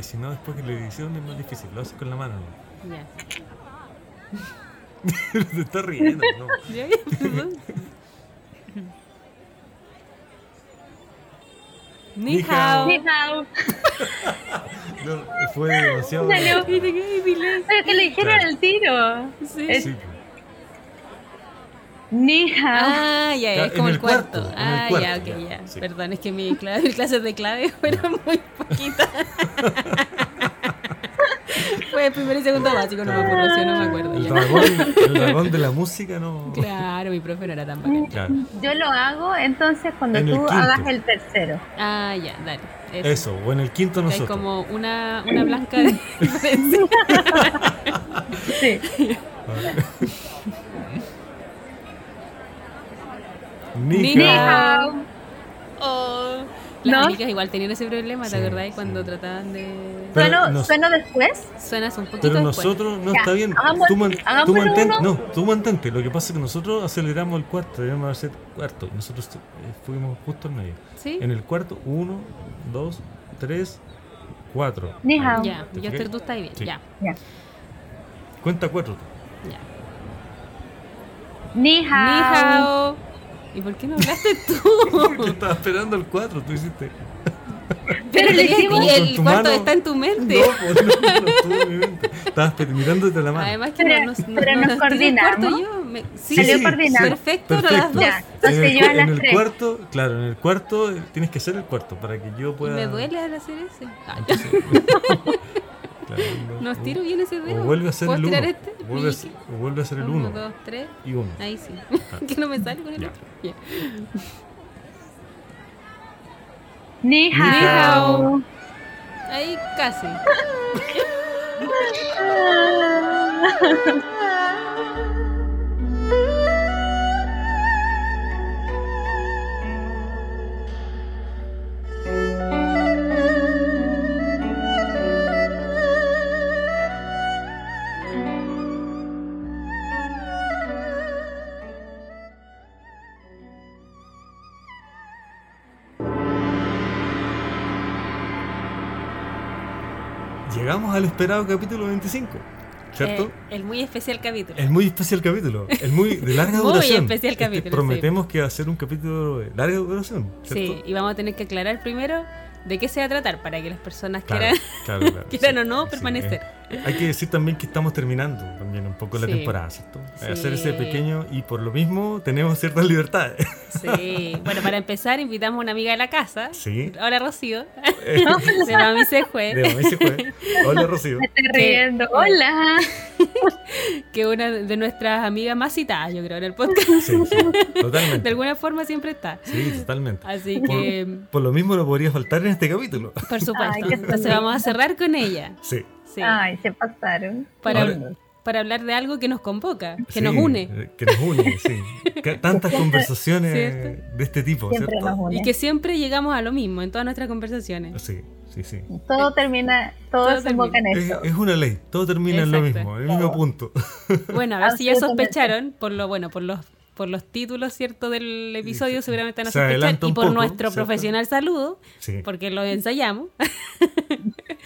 porque si no, después que la edición es más difícil. Lo haces con la mano, ¿no? Ya. Te estás riendo, ¿no? Ya, ya, perdón. Ni hao. Ni hao. No, fue demasiado. Salió. Pero que le dijeron Claro. al tiro. Sí, Ni hao. Ah, ya, es como en el, el cuarto. cuarto, en el Ah, cuarto, ya, ok, ya, ya. sí. Perdón, es que mi clave, mis clases de clave fueron muy poquitas. Fue el primer y segundo básico, no me acuerdo, sí, no me acuerdo. el dragón, el dragón de la música no. Claro, mi profe no era tan bacán. Claro. Yo lo hago entonces cuando En tú hagas el tercero. Ah, ya, dale. Eso. Eso, o en el quinto nosotros. como una, una blanca de diferencia. Sí. Ni Ni hao. Oh. Las ¿No? amigas igual tenían ese problema, ¿te Sí, acordáis? sí. Cuando trataban de... Pero ¿Sueno, nos- ¿Sueno después? Suenas un poquito Pero después. nosotros no Ya, está bien. hagamos- Tú, man- tú uno. no, tú mantente. Lo que pasa es que nosotros aceleramos el cuarto, debemos hacer cuarto. Y nosotros eh, fuimos justo en medio. ¿Sí? En el cuarto, uno, dos, tres, cuatro. Ni hao. Ya, ¿Te yo estoy, tú estás bien. Sí. Ya, Ya. Cuenta cuatro. tú. ya. Ni Ni hao. ¿Y por qué no hablaste Porque tú? estaba esperando el cuatro, tú hiciste. Pero le Con el cuarto mano. está en tu mente. No, pues no, no estuvo en mi mente. Estabas mirándote la mano. Además que Pero- no, no, pero no, nos no coordinamos. cuarto yo. Me, sí, Salió sí, coordinado. Perfecto, no las dos. Ya, en entonces el, yo a las en el tres. cuarto, claro, en el cuarto tienes que hacer el cuarto para que yo Y pueda. me duele al hacer ese. Ah, Entonces, claro, no, no estiro bien ese dedo. O vuelve a hacer ¿Puedo el uno. tirar este? Vuelve vuelve a hacer el Uno, uno. dos, tres. Y uno. Ahí sí. que no me sale con el Ya. otro. Ni Ni hao. Ahí casi. Llegamos al esperado capítulo 25, ¿cierto? Eh, el muy especial capítulo. Es muy especial capítulo, es muy de larga Muy duración. especial Este, capítulo, prometemos que va a ser un capítulo de larga duración, ¿cierto? Sí, y vamos a tener que aclarar primero de qué se va a tratar para que las personas Claro, quieran, claro, claro, quieran sí, o no sí, permanecer. eh, hay que decir también que estamos terminando también un poco la Sí. temporada, ¿cierto? Sí. Hacer ese pequeño y por lo mismo tenemos ciertas libertades. Sí. Bueno, para empezar, invitamos a una amiga de la casa. Sí. Hola, Rocío. Eh, De Mami se fue. de Mami se fue. Hola Rocío. Me estoy riendo. Sí. Hola. Que una de nuestras amigas más citadas, yo creo, en el podcast. Sí, sí, totalmente. De alguna forma siempre está. Sí, totalmente. Así Por, que, por lo mismo no podría faltar en este capítulo. por supuesto. Ay, Entonces vamos a cerrar con ella. Sí. Sí. Ay, se pasaron. Para, Ahora- para hablar de algo que nos convoca, que Sí, nos une. eh, Que nos une, sí. Tantas conversaciones ¿Cierto? de este tipo, Siempre ¿cierto? nos une. Y que siempre llegamos a lo mismo en todas nuestras conversaciones. Sí, sí, sí. Todo termina, todo, Todo desemboca en Es, eso. es una ley, todo termina en lo Exacto. mismo, en el mismo punto. Bueno, a ver si ya sospecharon por lo bueno, por los por los títulos, ¿cierto? del episodio seguramente van a Se sospechar y por poco, nuestro ¿cierto? profesional saludo, Sí. porque lo ensayamos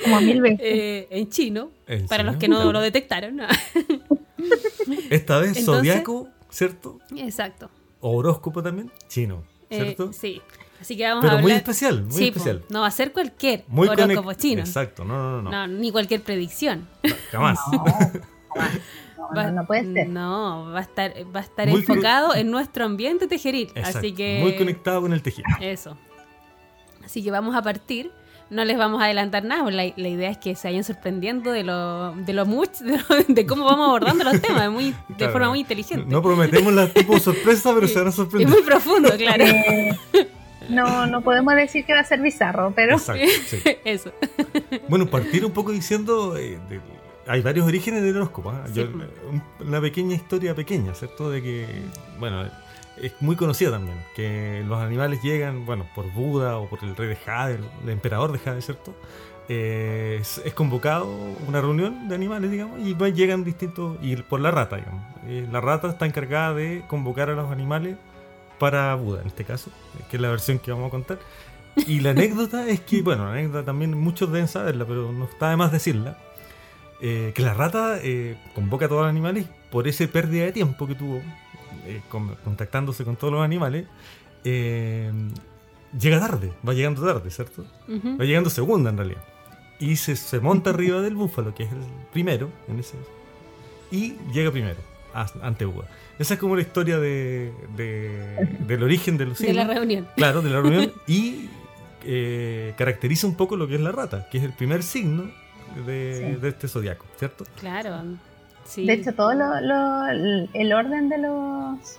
Como mil veces. eh, en chino, ¿En para los que no lo detectaron. Esta vez Entonces- zodiaco, ¿cierto? Exacto. O horóscopo también, chino, Eh, ¿cierto? sí. Así que vamos Pero a muy hablar. especial, muy Sí, po, especial. no va a ser cualquier Muy horóscopo conec- chino. Exacto, no, no, no, no, No, ni cualquier predicción. jamás. No, no, no puede ser. No, va a estar, va a estar Muy con- enfocado en nuestro ambiente tejeril. Exacto, Así que. Muy conectado con el tejido. Eso. Así que vamos a partir no les vamos a adelantar nada. La, la idea es que se vayan sorprendiendo de lo, de lo mucho, de, lo- de cómo vamos abordando los temas, muy, de Claro. forma muy inteligente. No prometemos la tipo sorpresa, pero se van a es sorprender. muy profundo, claro. Eh, no, no podemos decir que va a ser bizarro, pero Exacto, sí. Eso. Bueno, partir un poco diciendo. eh, de- hay varios orígenes del horóscopo. ¿ah? Sí. Yo- un- una pequeña historia pequeña, ¿cierto? De que. Bueno, es muy conocida también. Que los animales llegan, bueno, por Buda o por el rey de Jade, el, emperador de Jade, ¿cierto? Eh, es, convocado una reunión de animales, digamos, y llegan distintos. Y por la rata, digamos. Eh, la rata está encargada de convocar a los animales para Buda, en este caso, que es la versión que vamos a contar. Y la anécdota es que, bueno, la anécdota también muchos deben saberla, pero no está de más decirla. eh, que la rata convoca a todos los animales por esa pérdida de tiempo que tuvo eh, con- contactándose con todos los animales. eh, llega tarde, va llegando tarde, ¿cierto? Ujú. Va llegando segunda en realidad. Y se, se monta arriba del búfalo, que es el primero en ese. Y llega primero, a- ante Buda. Esa es como la historia de, de- del origen de los De la reunión. Claro, de la reunión. y eh, caracteriza un poco lo que es la rata, que es el primer signo de, Sí. de este zodiaco, ¿cierto? Claro. Sí. de hecho todo lo, lo- el orden de los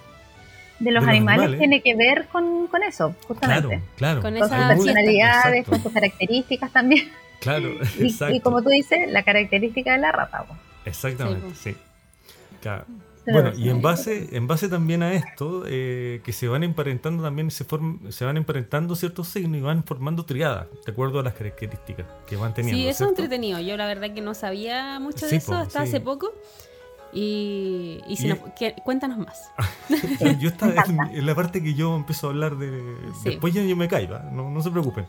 de los los animales, animales. tiene que ver con, con eso, Claro, justamente. claro. Con Con sus personalidades, Exacto. con sus características también. Claro, Y, exacto. y como tú dices, la característica de la rata. Exactamente, Sí, sí. Claro. Bueno, y en base, en base también a esto, eh, que se van emparentando también, se, form- se van emparentando ciertos signos y van formando triadas, de acuerdo a las características que van teniendo. Sí, eso es entretenido. Yo la verdad que no sabía mucho Sí, de eso po, hasta sí. hace poco. Y, y si Y- nos- que- cuéntanos más. Yo estaba en, en la parte que yo empiezo a hablar de. Sí. Después ya yo me caigo, ¿ah? no, no se preocupen.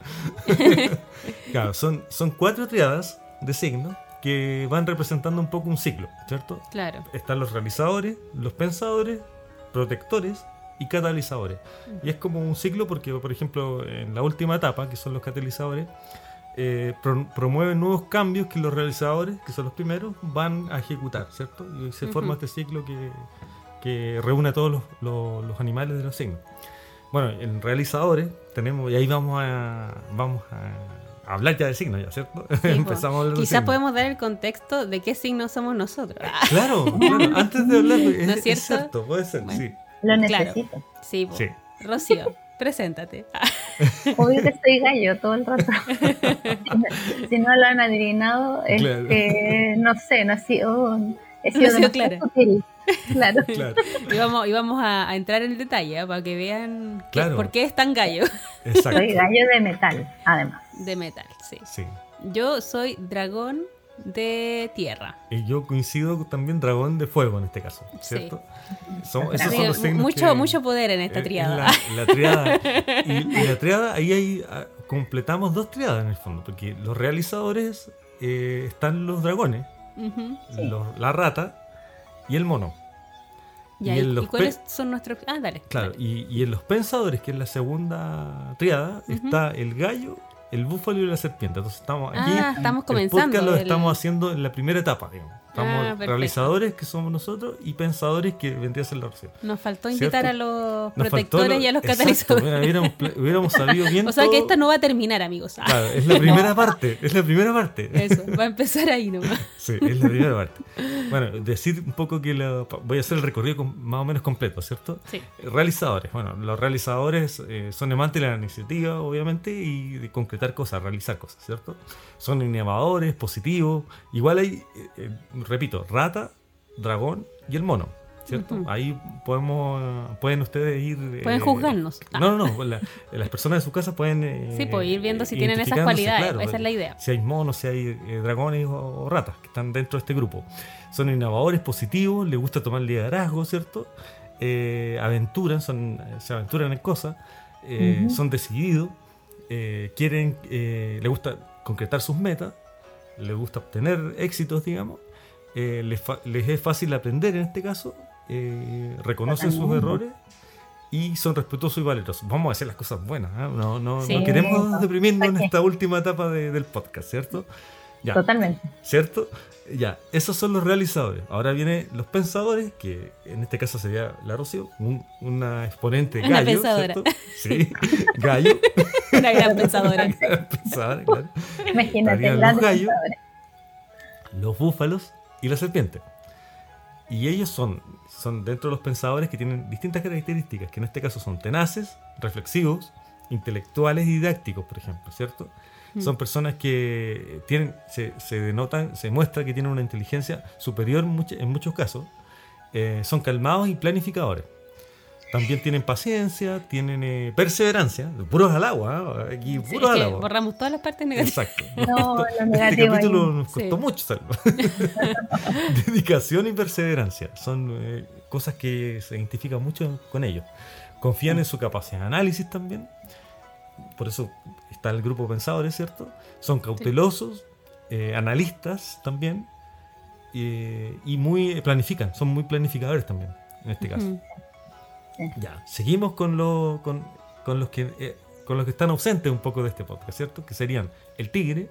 claro, son, son cuatro triadas de signos que van representando un poco un ciclo, ¿cierto? Claro. Están los realizadores, los pensadores, protectores y catalizadores. Y es como un ciclo porque, por ejemplo, en la última etapa, que son los catalizadores, eh, pro- promueven nuevos cambios que los realizadores, que son los primeros, van a ejecutar, ¿cierto? Y se forma este ciclo que, que reúne a todos los, los- los animales de los signos. Bueno, en realizadores tenemos, y ahí vamos a, vamos a hablar ya de signos, ¿ya, ¿cierto? Sí. Empezamos a hablar de Quizás signos. podemos dar el contexto de qué signo somos nosotros. Claro, claro, antes de hablar, es, ¿No es es cierto? puede ser, Bueno. sí. Lo Claro. necesito. Sí. Rocío, preséntate. Obvio que soy gallo todo el rato. si no lo han adivinado, es Claro. que no sé, no ha sido, he No sido ha sido clara. Claro. Claro, Y vamos, y vamos a, a entrar en el detalle ¿ah? para que vean qué- Claro. por qué es tan gallo exacto. Soy gallo de metal, además. De metal. Sí. Sí. Yo soy dragón de tierra. Y yo coincido también dragón de fuego en este caso, Sí. ¿cierto? Son, esos son los signos mucho, que- mucho poder en esta es triada. La, la triada. Y, y la triada, ahí hay, ah, completamos dos triadas en el fondo, porque los realizadores eh, están los dragones, los- la rata y el mono. Y ¿Y, en los y cuáles son nuestros...? Ah, dale. Claro, dale. y, y en los pensadores, que es la segunda triada, está el gallo, el búfalo y la serpiente. Entonces estamos aquí. Ah, estamos el comenzando. podcast lo el- estamos haciendo en la primera etapa, digamos. Estamos Ah, realizadores, que somos nosotros, y pensadores, que vendría a ser la Rocío. Nos faltó ¿Cierto? invitar a los Nos protectores lo- y a los Exacto, catalizadores. mira, hubiéramos, hubiéramos sabido bien O sea que todo. esta no va a terminar, amigos. Ah, Claro, es la primera parte, es la primera parte. Eso, va a empezar ahí nomás. Sí, es la primera parte. Bueno, decir un poco que la- voy a hacer el recorrido más o menos completo, ¿cierto? Sí. Realizadores. Bueno, los realizadores eh, son amantes de la iniciativa, obviamente, y de concretar cosas, realizar cosas, ¿cierto? Son innovadores, positivos. Igual hay, eh, eh, repito, rata, dragón y el mono, ¿cierto? Ahí podemos, pueden ustedes ir... Pueden eh, juzgarnos. Ah. No, no, no. la- las personas de su casa pueden... eh, Sí, pues ir viendo si tienen esas cualidades. claro, Esa es la idea. si hay monos, si hay eh, dragones o, o ratas que están dentro de este grupo. Son innovadores, positivos, les gusta tomar liderazgo, ¿cierto? Aventuran, son, se aventuran en cosas, son decididos, quieren, les gusta concretar sus metas, les gusta obtener éxitos, digamos, eh, les, les es fácil aprender en este caso, eh, reconocen sus errores y son respetuosos y valerosos. Vamos a hacer las cosas buenas, ¿ah? no, no, Sí. no queremos deprimirnos en esta última etapa de- del podcast, ¿cierto? Ya. Totalmente. ¿Cierto? Ya, esos son los realizadores. Ahora vienen los pensadores, que en este caso sería la Rocío, un- una exponente Una gallo. pensadora. ¿cierto? Sí, gallo. Una gran pensadora. Pensadora, claro. Imagínate, los gallos. pensadores. los búfalos y la serpiente. Y ellos son, son dentro de los pensadores que tienen distintas características, que en este caso son tenaces, reflexivos, intelectuales y didácticos, por ejemplo, ¿cierto? Mm. Son personas que tienen, se, se denotan, se muestra que tienen una inteligencia superior en much- en muchos casos, eh, son calmados y planificadores. También tienen paciencia, tienen eh, perseverancia, puros al agua, ¿eh? aquí puros al agua. borramos todas las partes negativas. Exacto. No, Este negativo ahí. capítulo nos costó Sí. mucho. Dedicación y perseverancia son eh, cosas que se identifican mucho con ellos. Confían en su capacidad de análisis también. Por eso está el grupo pensadores, ¿cierto? Son cautelosos, eh, analistas también. eh, y muy planifican, son muy planificadores también, en este caso. Ya, seguimos con, lo- con, con los que, eh, con los que están ausentes un poco de este podcast, ¿cierto? Que serían el tigre,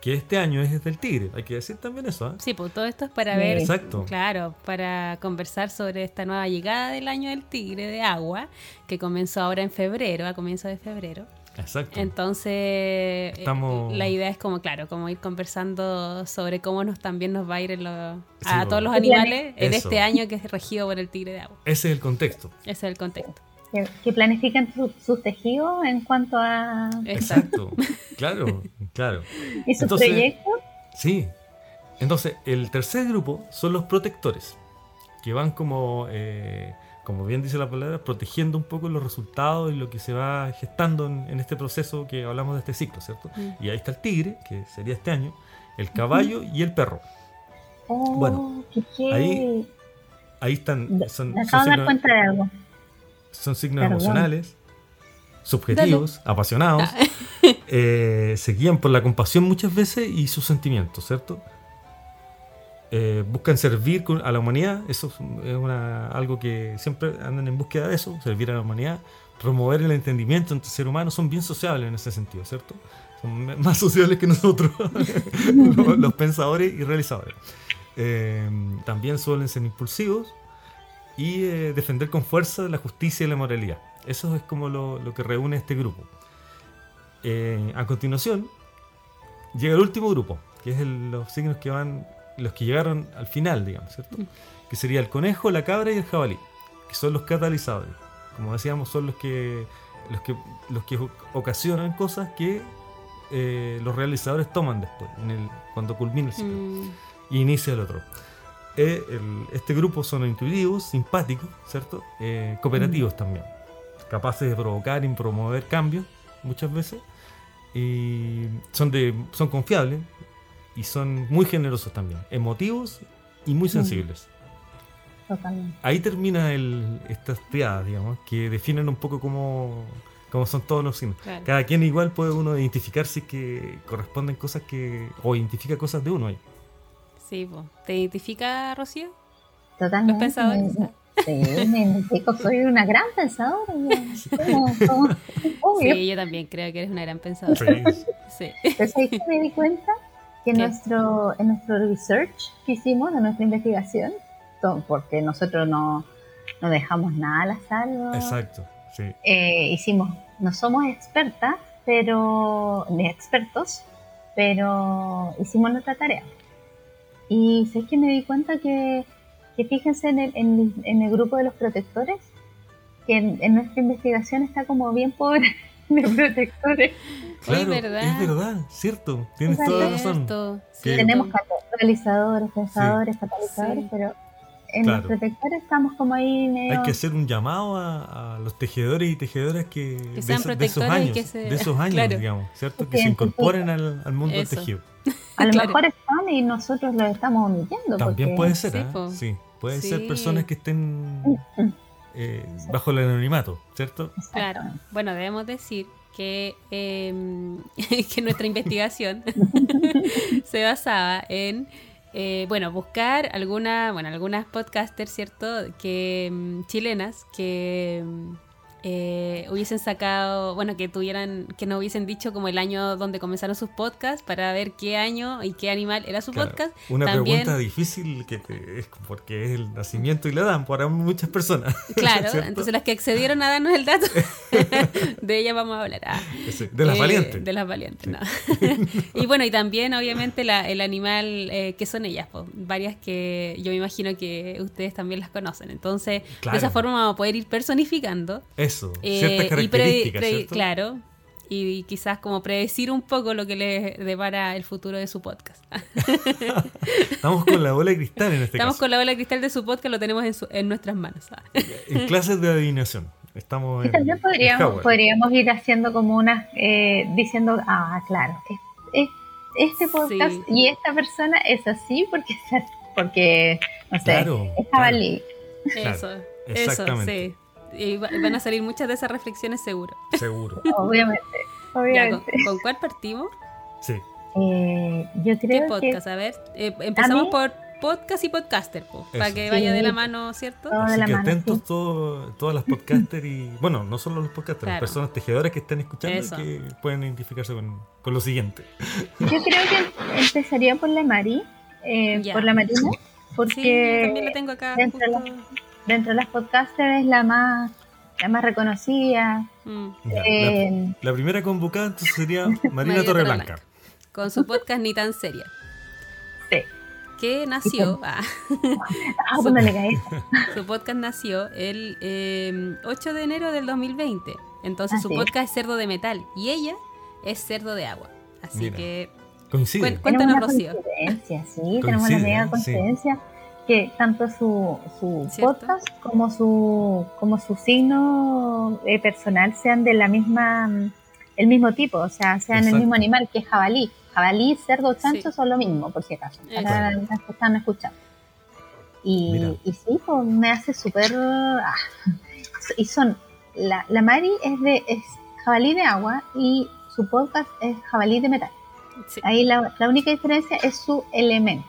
que este año es del tigre, hay que decir también eso, ¿eh? Sí, pues todo esto es para Sí. ver, Exacto. claro, para conversar sobre esta nueva llegada del año del tigre de agua, que comenzó ahora en febrero, a comienzo de febrero. Exacto. Entonces, eh, Estamos- la idea es como, claro, como ir conversando sobre cómo nos también nos va a ir en lo- Sí, a todos los animales en Eso. este año que es regido por el tigre de agua. Ese es el contexto. Ese es el contexto. Que, que planifican su- sus tejidos en cuanto a. Exacto. Exacto. claro, claro. y sus Entonces- proyectos. Sí. Entonces, el tercer grupo son los protectores, que van como, eh, como bien dice la palabra, protegiendo un poco los resultados y lo que se va gestando en, en este proceso que hablamos de este ciclo, ¿cierto? Mm. Y ahí está el tigre, que sería este año, el caballo y el perro. Oh, bueno, qué ahí Ahí están, son, me son acabo de dar signos, cuenta de algo. son signos Perdón. emocionales, subjetivos, apasionados, eh, se guían por la compasión muchas veces y sus sentimientos, ¿cierto? Eh, buscan servir a la humanidad, eso es algo que siempre andan en búsqueda de eso, servir a la humanidad, promover el entendimiento entre seres humanos, son bien sociables en ese sentido, ¿cierto? Son más sociables que nosotros, los, pensadores y realizadores. Eh, también suelen ser impulsivos y eh, defender con fuerza la justicia y la moralidad. Eso es como lo, que reúne este grupo. A continuación, llega el último grupo, que es los signos que van, los que llegaron al final, digamos, ¿cierto? Que sería el conejo, la cabra y el jabalí, que son los catalizadores. Como decíamos, son los que los que, los que ocasionan cosas que eh, los realizadores toman después, en el, cuando culmina el ciclo Mm, y inicia el otro. Eh, el- este grupo son intuitivos, simpáticos, ¿cierto? Eh, cooperativos también, capaces de provocar y promover cambios muchas veces. Y son, de, son confiables y son muy generosos también, emotivos y muy sensibles. Totalmente. Ahí termina el, estas triadas, digamos, que definen un poco cómo, cómo son todos los signos. claro. Cada quien igual puede uno identificar si que corresponden cosas que... o identifica cosas de uno ahí. Sí, po. ¿te identifica, Rocío? Totalmente. Los pensadores. Me- Sí, me identifico, soy una gran pensadora. Sí, yo también creo que eres una gran pensadora. Sí. Sí. Pero ¿sabes qué me di cuenta? Que nuestro, en nuestro research que hicimos, en nuestra investigación, porque nosotros no, no dejamos nada al azar. Exacto, sí. Eh, hicimos, no somos expertas, pero, ni expertos, pero hicimos nuestra tarea. Y sé que me di cuenta que, que fíjense en el, en, el- en el grupo de los protectores, que en, en nuestra investigación está como bien pobre de protectores. Claro, verdad. es verdad, cierto. Tienes Es toda la razón. Cierto, Que- cierto. Tenemos catalizadores, pensadores, catalizadores, Sí. pero en Claro. los protectores estamos como ahí medio... Hay que hacer un llamado a, a los tejedores y tejedoras que, de, sean esos- de esos años, que se- de esos años, claro. digamos, ¿cierto? Que Que se incorporen al, al mundo Eso. del tejido. a lo claro. mejor están y nosotros los estamos omitiendo. También porque- puede ser, Sí, ¿ah? Sí, pueden Sí. ser personas que estén eh, bajo el anonimato, ¿cierto? Claro. Bueno, debemos decir que, eh, que nuestra investigación se basaba en eh, bueno, buscar alguna, bueno, algunas podcasters, ¿cierto? Que mm, chilenas que mm, eh, hubiesen sacado, bueno, que tuvieran, que nos hubiesen dicho como el año donde comenzaron sus podcasts para ver qué año y qué animal era su Claro, podcast. Una También- pregunta difícil que te- es porque es el nacimiento y la dan para muchas personas. Claro, ¿cierto? entonces las que accedieron a darnos el dato, de ellas vamos a hablar. Ah. De las Eh, valientes. De las valientes, no. y bueno, y también obviamente la- el animal eh, que son ellas, pues, varias que yo me imagino que ustedes también las conocen. Entonces, Claro. de esa forma vamos a poder ir personificando. Eso, eh, ciertas y pre- características, pre- ¿cierto? Claro. Y quizás como predecir un poco lo que les depara el futuro de su podcast. Estamos con la bola de cristal en este Estamos caso. con la bola de cristal de su podcast, lo tenemos en, su- en nuestras manos. En clases de adivinación. Estamos en, también en podríamos, podríamos ir haciendo como unas, eh, diciendo, ah, claro, es- es- este podcast Sí. y esta persona es así porque, porque no sé, Claro, es jabalí. Claro, Eso, eso, exactamente. sí. Y van a salir muchas de esas reflexiones seguro. Seguro. Obviamente, Ya, ¿con, obviamente. con cuál partimos? Sí. Eh, yo ¿Qué creo que podcast? A ver, eh, empezamos mí- por podcast y podcaster, po, para que vaya de Sí. la mano, ¿cierto? Todo de Así la que mano, atentos sí. todo- todas las podcasters y, bueno, no solo los podcasters, Claro. las personas tejedoras que estén escuchando y que pueden identificarse con, con lo siguiente. yo creo que empezaría por la Mari, eh, por la Marina, Sí, yo porque también la tengo acá. dentro de justo. Dentro de las podcasters es la más, la más reconocida. Mm. Eh, la, primera convocada entonces sería Marina Torreblanca. Con su podcast Ni tan seria. sí. Que nació, ah, Ah, pues le caí. su podcast nació el eh, 8 de enero del 2020. Entonces su podcast es Cerdo de Metal y ella es Cerdo de Agua. Así Mira. que Coincide. Cuéntanos, tenemos una Rocío. coincidencia, sí, tenemos una mega sí. Que tanto su, su podcast como su como su signo eh, personal sean de la misma mm, el mismo tipo, o sea, sean Exacto. el mismo animal que es jabalí. Jabalí, cerdo, chancho Sí. son lo mismo, por si acaso, para las que están escuchando. Y, sí, pues, me hace súper... ah, y son, la, la Mari es de es jabalí de agua y su podcast es jabalí de metal. sí. Ahí la, la única diferencia es su elemento.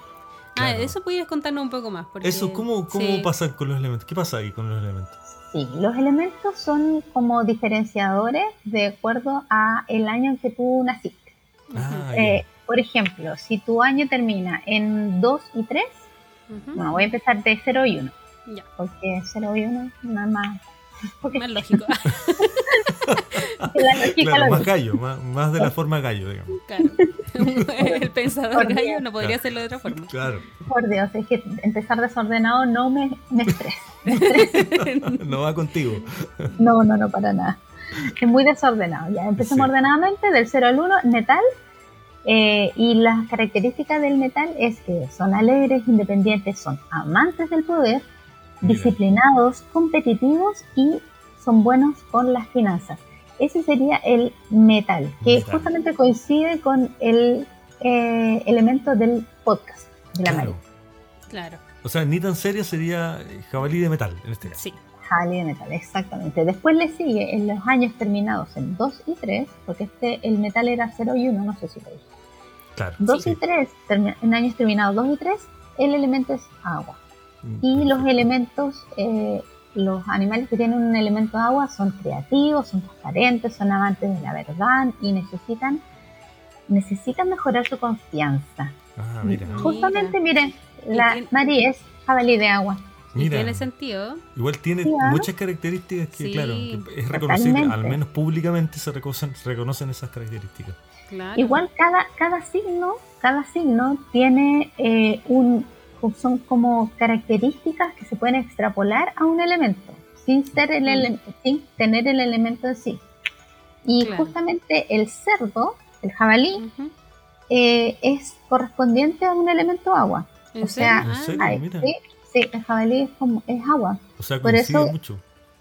Ah, Claro. eso podrías contarnos un poco más. Porque, Eso, ¿cómo, cómo sí. pasa con los elementos? ¿Qué pasa ahí con los elementos? Sí, los elementos son como diferenciadores de acuerdo a el año en que tú naciste. Ah, Eh, por ejemplo, si tu año termina en 2 y 3, Ujú. bueno, voy a empezar de 0 y 1, Ya, porque 0 y 1 nada más. Porque más lógico. la claro, más gallo, más, más de la forma gallo, digamos. claro. El pensador Por gallo Dios. no podría hacerlo de otra forma. Claro, Por Dios, es que empezar desordenado no me, me estresa. Me estresa. no va contigo. No, no, no, para nada. Es muy desordenado. Ya empecemos Sí. ordenadamente, del 0 al 1, metal. Eh, y las características del metal es que son alegres, independientes, son amantes del poder, Mira. disciplinados, competitivos y son buenos con las finanzas. Ese sería el metal, que Metal. justamente coincide con el eh, elemento del podcast de la Claro. Claro, O sea, ni tan seria sería jabalí de metal, en este caso. sí. Jabalí de metal, exactamente. Después le sigue en los años terminados en 2 y 3, porque este el metal era 0 y 1, no sé si lo dije. Claro. 2 sí. y 3, termi- en años terminados 2 y 3, el elemento es agua. Y los elementos, eh, los animales que tienen un elemento agua son creativos, son transparentes, son amantes de la verdad y necesitan, necesitan mejorar su confianza. Ah, mira. Mira. Justamente, miren, la tiene- Mari es jabalí de agua. Mira. tiene sentido. Igual tiene Sí, ¿ah? muchas características que, Sí, claro, que es reconocible, totalmente. al menos públicamente se reconocen, se reconocen esas características. Claro. Igual cada, cada signo, cada signo tiene eh, un son como características que se pueden extrapolar a un elemento, sin ser el ele- sin tener el elemento en sí. Y Claro. justamente el cerdo, el jabalí, eh, es correspondiente a un elemento agua. ¿En o sea, Ah, serio? Ay, mira. sí, sí, el jabalí es como es agua. O sea, Por eso- mucho.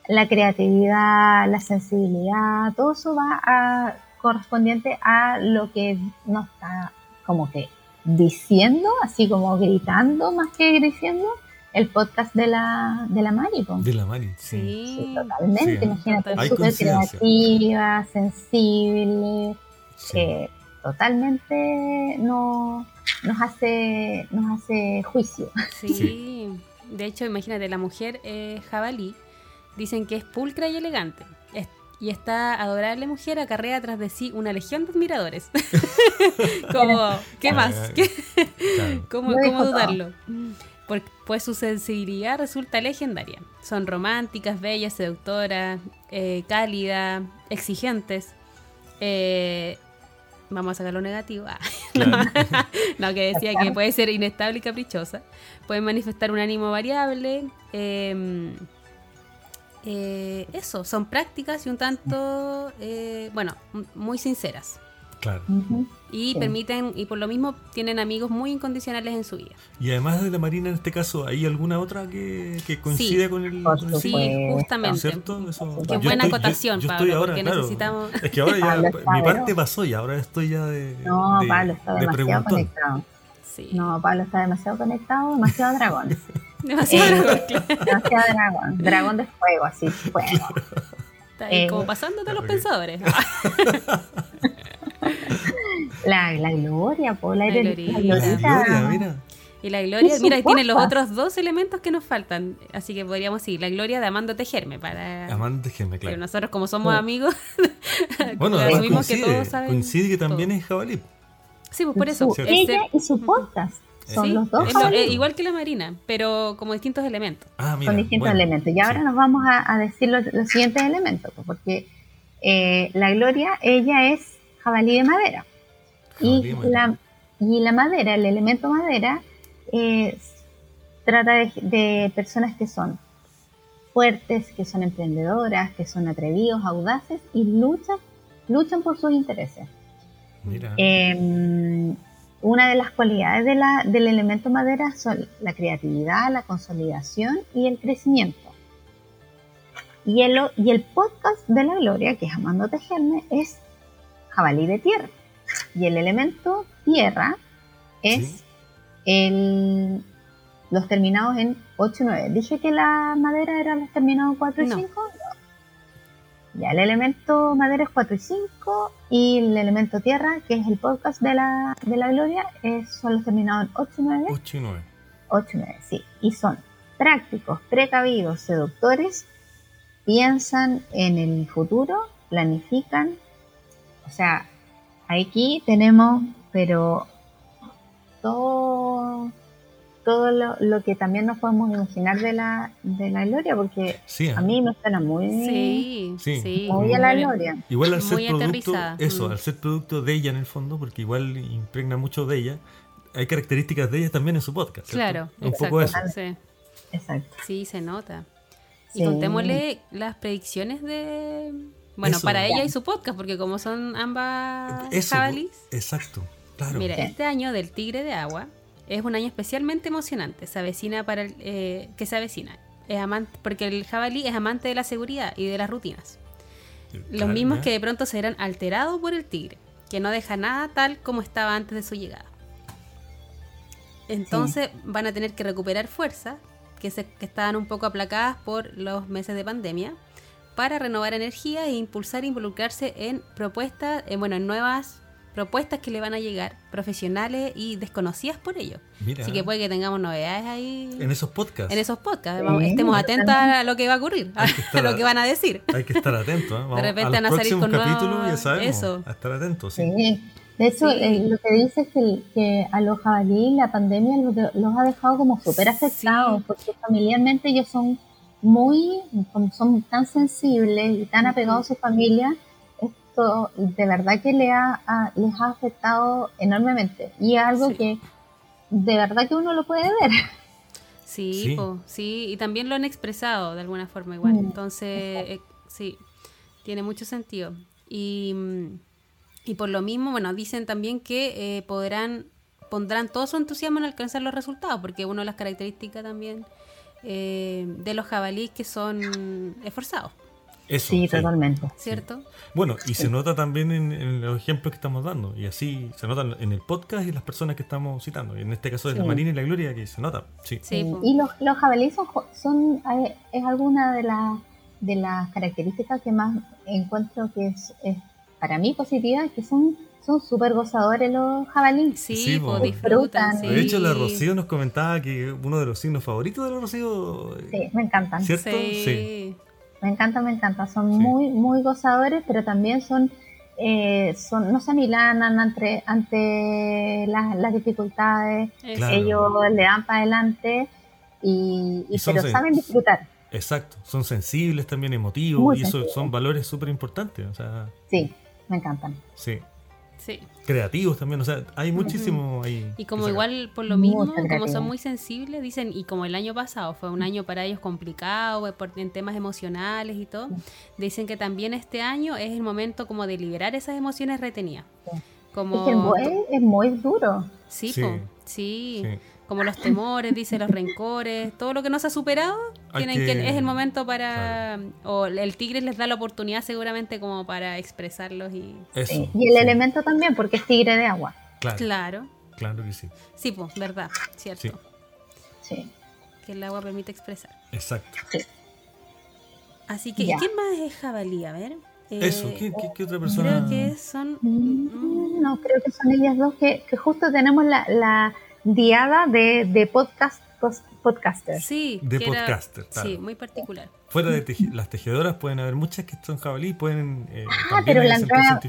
La creatividad, la sensibilidad, todo eso va a correspondiente a lo que nos está como que diciendo, así como gritando más que diciendo, el podcast de la, de la Mari. po. De la Mari. Sí. Sí. Sí, totalmente, Sí. imagínate, súper creativa, sensible, sí. eh, totalmente no, nos hace nos hace juicio. Sí. De hecho, imagínate, la mujer eh, jabalí dicen que es pulcra y elegante. Es- Y esta adorable mujer acarrea tras de sí una legión de admiradores. Como, ¿qué más? ¿Qué- Claro. ¿Cómo, dudarlo? Por- pues su sensibilidad resulta legendaria. Son románticas, bellas, seductoras, eh, cálidas, exigentes. Eh, vamos a sacar lo negativo. Ah, Claro. no, que decía que puede ser inestable y caprichosa. Pueden manifestar un ánimo variable. eh, eh, eso, son prácticas y un tanto, eh, bueno, muy sinceras. Claro. Y Sí. permiten, y por lo mismo tienen amigos muy incondicionales en su vida. Y además de la Marina, en este caso, ¿hay alguna otra que, que coincide Sí. con el, Por con el Sí, justamente. ¿Cierto? Eso- Qué buena estoy- acotación, yo Pablo, ahora, porque claro. necesitamos... Es que ahora ya Pablo está mi parte pasó y ahora estoy ya de. No, de- Pablo está de demasiado preguntón. conectado. Sí. No, Pablo está demasiado conectado, demasiado dragón. Demasiado Eh, demasiado dragón. Dragón de fuego, así, fuego. Está ahí eh, como pasándote a los pensadores. La, la gloria, po, la, La la glorita. La gloria, mira. Y la gloria, mira, tiene los otros dos elementos que nos faltan. Así que podríamos seguir. La gloria de Amando Tejerme. Para... Geme, Pero claro. nosotros, como somos amigos, Bueno, además que coincide, todos saben. coincide que también todo. es jabalí. Sí, pues por eso. Ella y su podcast son Sí, los dos lo- eh, igual que la marina, pero como distintos elementos. Ah, mira. con distintos bueno, elementos. Y ahora sí. nos vamos a, a decir los, los siguientes elementos, pues, porque eh, la gloria, ella es jabalí de madera. Jabalí Y de madera. la, y la madera, el elemento madera, eh, trata de, de personas que son fuertes, que son emprendedoras, que son atrevidos, audaces y luchan, luchan por sus intereses. Mira. Eh, una de las cualidades de la- del elemento madera son la creatividad, la consolidación y el crecimiento. Y el, y el podcast de la gloria, que es Amando Tejerme, es jabalí de tierra. Y el elemento tierra es Sí. el, los terminados en 8 y 9. Dije que la madera eran los terminados 4 y No. 5. Ya, el elemento madera es 4 y 5 y el elemento tierra, que es el podcast de la, de la gloria, es, son los terminados en 8 y 9. 8 y 9. 8 y 9, sí. Y son prácticos, precavidos, seductores, piensan en el futuro, planifican. O sea, aquí tenemos, pero todo, todo lo, lo que también nos podemos imaginar de la, de la gloria, porque Sí, a mí me suena muy, Sí, Sí. sí. muy a la gloria. Igual al ser Muy producto, aterrizada. eso, Mm. al ser producto de ella en el fondo, porque igual impregna mucho de ella, hay características de ella también en su podcast. ¿cierto? Claro, Un exacto. poco eso. Sí, Exacto. sí, se nota. Y contémosle las predicciones de... Bueno, Eso. para ella y su podcast, porque como son ambas Eso, jabalís. exacto. Claro. Mira, este año del Tigre de Agua es un año especialmente emocionante. Se avecina para el, eh, que se avecina. Es amante, porque el jabalí es amante de la seguridad y de las rutinas. Los mismos que de pronto serán alterados por el tigre, que no deja nada tal como estaba antes de su llegada. Entonces van a tener que recuperar fuerza, que, se, que estaban un poco aplacadas por los meses de pandemia, para renovar energía e impulsar e involucrarse en propuestas, en, bueno, en nuevas propuestas que le van a llegar, profesionales y desconocidas por ellos. Mira, Así que puede que tengamos novedades ahí en esos podcasts en esos podcasts. Sí, Vamos, estemos atentos a lo que va a ocurrir, a, lo que van a decir. hay que estar atentos. ¿eh? Vamos, repente a van a salir con nuevos- capítulos ya sabemos. eso. A estar atentos. Sí. Sí. De hecho, Sí. eh, lo que dice es que, a los jabalí la pandemia los, de- los ha dejado como súper afectados, Sí. porque familiarmente ellos son muy, como son tan sensibles y tan apegados a su familia, esto de verdad que le ha, les ha afectado enormemente. Y es algo Sí. que de verdad que uno lo puede ver. Sí, Sí. po, sí, y también lo han expresado de alguna forma igual. Mm, Entonces, eh, sí, tiene mucho sentido. Y, mm, y por lo mismo, bueno, dicen también que eh, podrán, pondrán todo su entusiasmo en alcanzar los resultados, porque una de las características también eh, de los jabalíes que son esforzados, Eso, Sí, sí. totalmente. ¿cierto? Bueno, y se nota también en, en los ejemplos que estamos dando. Y así se nota en el podcast y las personas que estamos citando. Y en este caso de la Sí. Marina y la Gloria, que se nota. Sí. Y los, los jabalíes son, son eh, es alguna de, las de las características que más encuentro que es, es para mí positiva, que son son súper gozadores los jabalíes. Sí, Sí, po, disfrutan. Sí. De hecho, la Rocío nos comentaba que uno de los signos favoritos de la Rocío. Sí, me encantan. ¿Cierto? Sí. Me encanta, me encanta. Son Sí. muy, muy gozadores, pero también son, eh, son no se amilanan ante, ante las, las dificultades. Claro. Ellos le dan para adelante y, y Y pero saben disfrutar. Exacto, son sensibles también, emotivos, Muy y eso sensibles. son valores súper importantes, o sea, Sí, me encantan. sí, Sí. creativos también, o sea, hay muchísimo ahí. Y como igual por lo mismo, como son muy sensibles, dicen, y como el año pasado fue un año para ellos complicado por- en temas emocionales y todo, dicen que también este año es el momento como de liberar esas emociones retenidas. Sí. Como Es que el buey es muy duro. Sí, Sí. po, sí. Sí. Como los temores, dice, los rencores, todo lo que no se ha superado, tienen que, que- es el momento para... O el tigre les da la oportunidad seguramente como para expresarlos y... Eso. Sí. Y el sí, elemento también, porque es tigre de agua. Claro, Claro. claro que sí, Sí, pues, verdad, cierto. Sí. Sí. Que el agua permite expresar. exacto. Así que, ¿y Ya. quién más es jabalí? A ver. Eh, Eso, ¿qué, qué, qué otra persona? Creo que son... Mm, No, creo que son ellas dos que, que justo tenemos la, la diada de, de podcast podcasters. Sí, De era- podcaster, claro. Sí, muy particular. Fuera de teji- las tejedoras pueden haber muchas que son jabalí, pueden eh, Ah, pero la entrada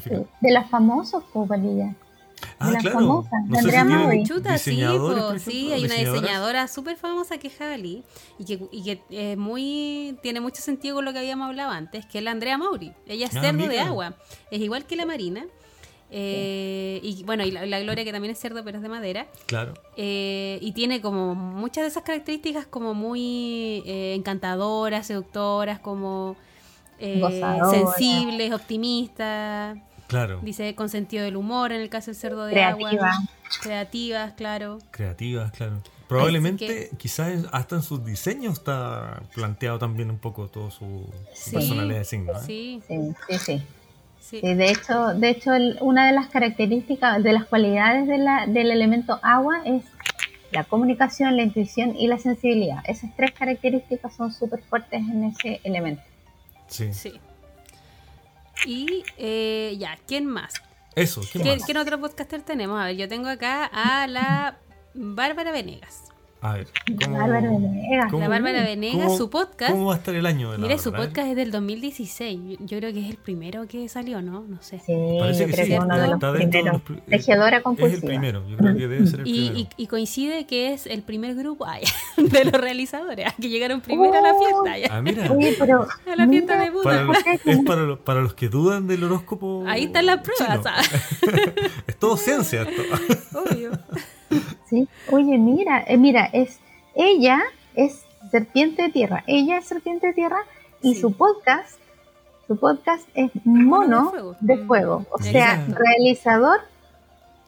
de las famosas, pues, Valilla. Ah, las claro. famosas, No de sé si. Chuta, sí, po, sí, hay una diseñadora súper famosa que es jabalí y que, y que es muy tiene mucho sentido con lo que habíamos hablado antes, que es la Andrea Mauri. Ella es Ah, cerdo de agua, es igual que la Marina. Eh, y bueno, y la, la Gloria que también es cerdo pero es de madera. Claro, eh, y tiene como muchas de esas características como muy eh, encantadoras, seductoras, como eh, Gozadoras. sensibles, optimistas. claro. Dice con sentido del humor en el caso del cerdo de Creativa. agua. Creativas, claro. Creativas, claro. Probablemente, quizás hasta en sus diseños está planteado también un poco todo su, su Sí, personalidad de signo. ¿eh? Sí, Sí, sí, sí. Sí. Sí, de hecho, de hecho el- una de las características, de las cualidades de la- del elemento agua es la comunicación, la intuición y la sensibilidad. Esas tres características son súper fuertes en ese elemento. Sí. Sí. Y eh, ya, ¿quién más? Eso, ¿qué ¿Qué, más? ¿Qué otro podcaster tenemos? A ver, yo tengo acá a la Bárbara Venegas. A ver, ¿cómo, Bárbara Venegas. cómo- La Bárbara Venegas, su podcast. ¿Cómo va a estar el año de la Mire, su podcast es del 2016. Yo, yo creo que es el primero que salió, ¿no? No sé. Sí, Parece yo que creo sí, que es uno de los primeros. Tejedora Es compulsiva. el primero, yo creo que debe ser el Y, primero. y- y coincide que es el primer grupo ay, de los realizadores que llegaron primero a la Oh. fiesta. ya. Ah, mira, Oye, pero A la fiesta mira, de Buda. para los- es para los, para los que dudan del horóscopo. Ahí están las pruebas. es todo ciencia esto. Obvio. Sí. Oye, mira, eh, mira, es ella es serpiente de tierra. Ella es serpiente de tierra y Sí. su podcast, su podcast es mono de fuego. de Mm. fuego. O sea, realizador.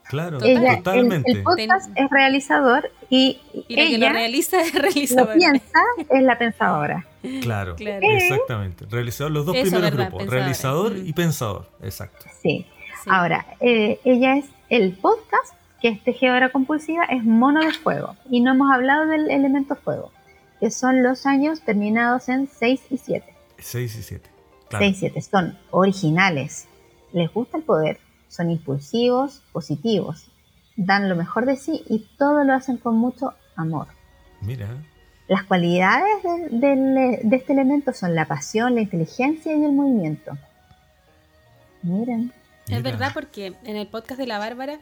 Claro, Ella, totalmente. el podcast Ten- es realizador y, Y la que lo ella realiza es lo realizadora. piensa es la pensadora. Claro, Claro. exactamente. Realizador, los dos Eso, primeros verdad, grupos, realizador Mm. y pensador, exacto. Sí. Sí. Ahora, eh, ella es el podcast que es tejedora compulsiva, es mono de fuego. Y no hemos hablado del elemento fuego, que son los años terminados en 6 y 7. 6 y 7. Claro. 6 y 7 son originales, les gusta el poder, son impulsivos, positivos, dan lo mejor de sí y todo lo hacen con mucho amor. Mira, Las cualidades de este elemento son la pasión, la inteligencia y el movimiento. Miren, Es verdad porque en el podcast de la Bárbara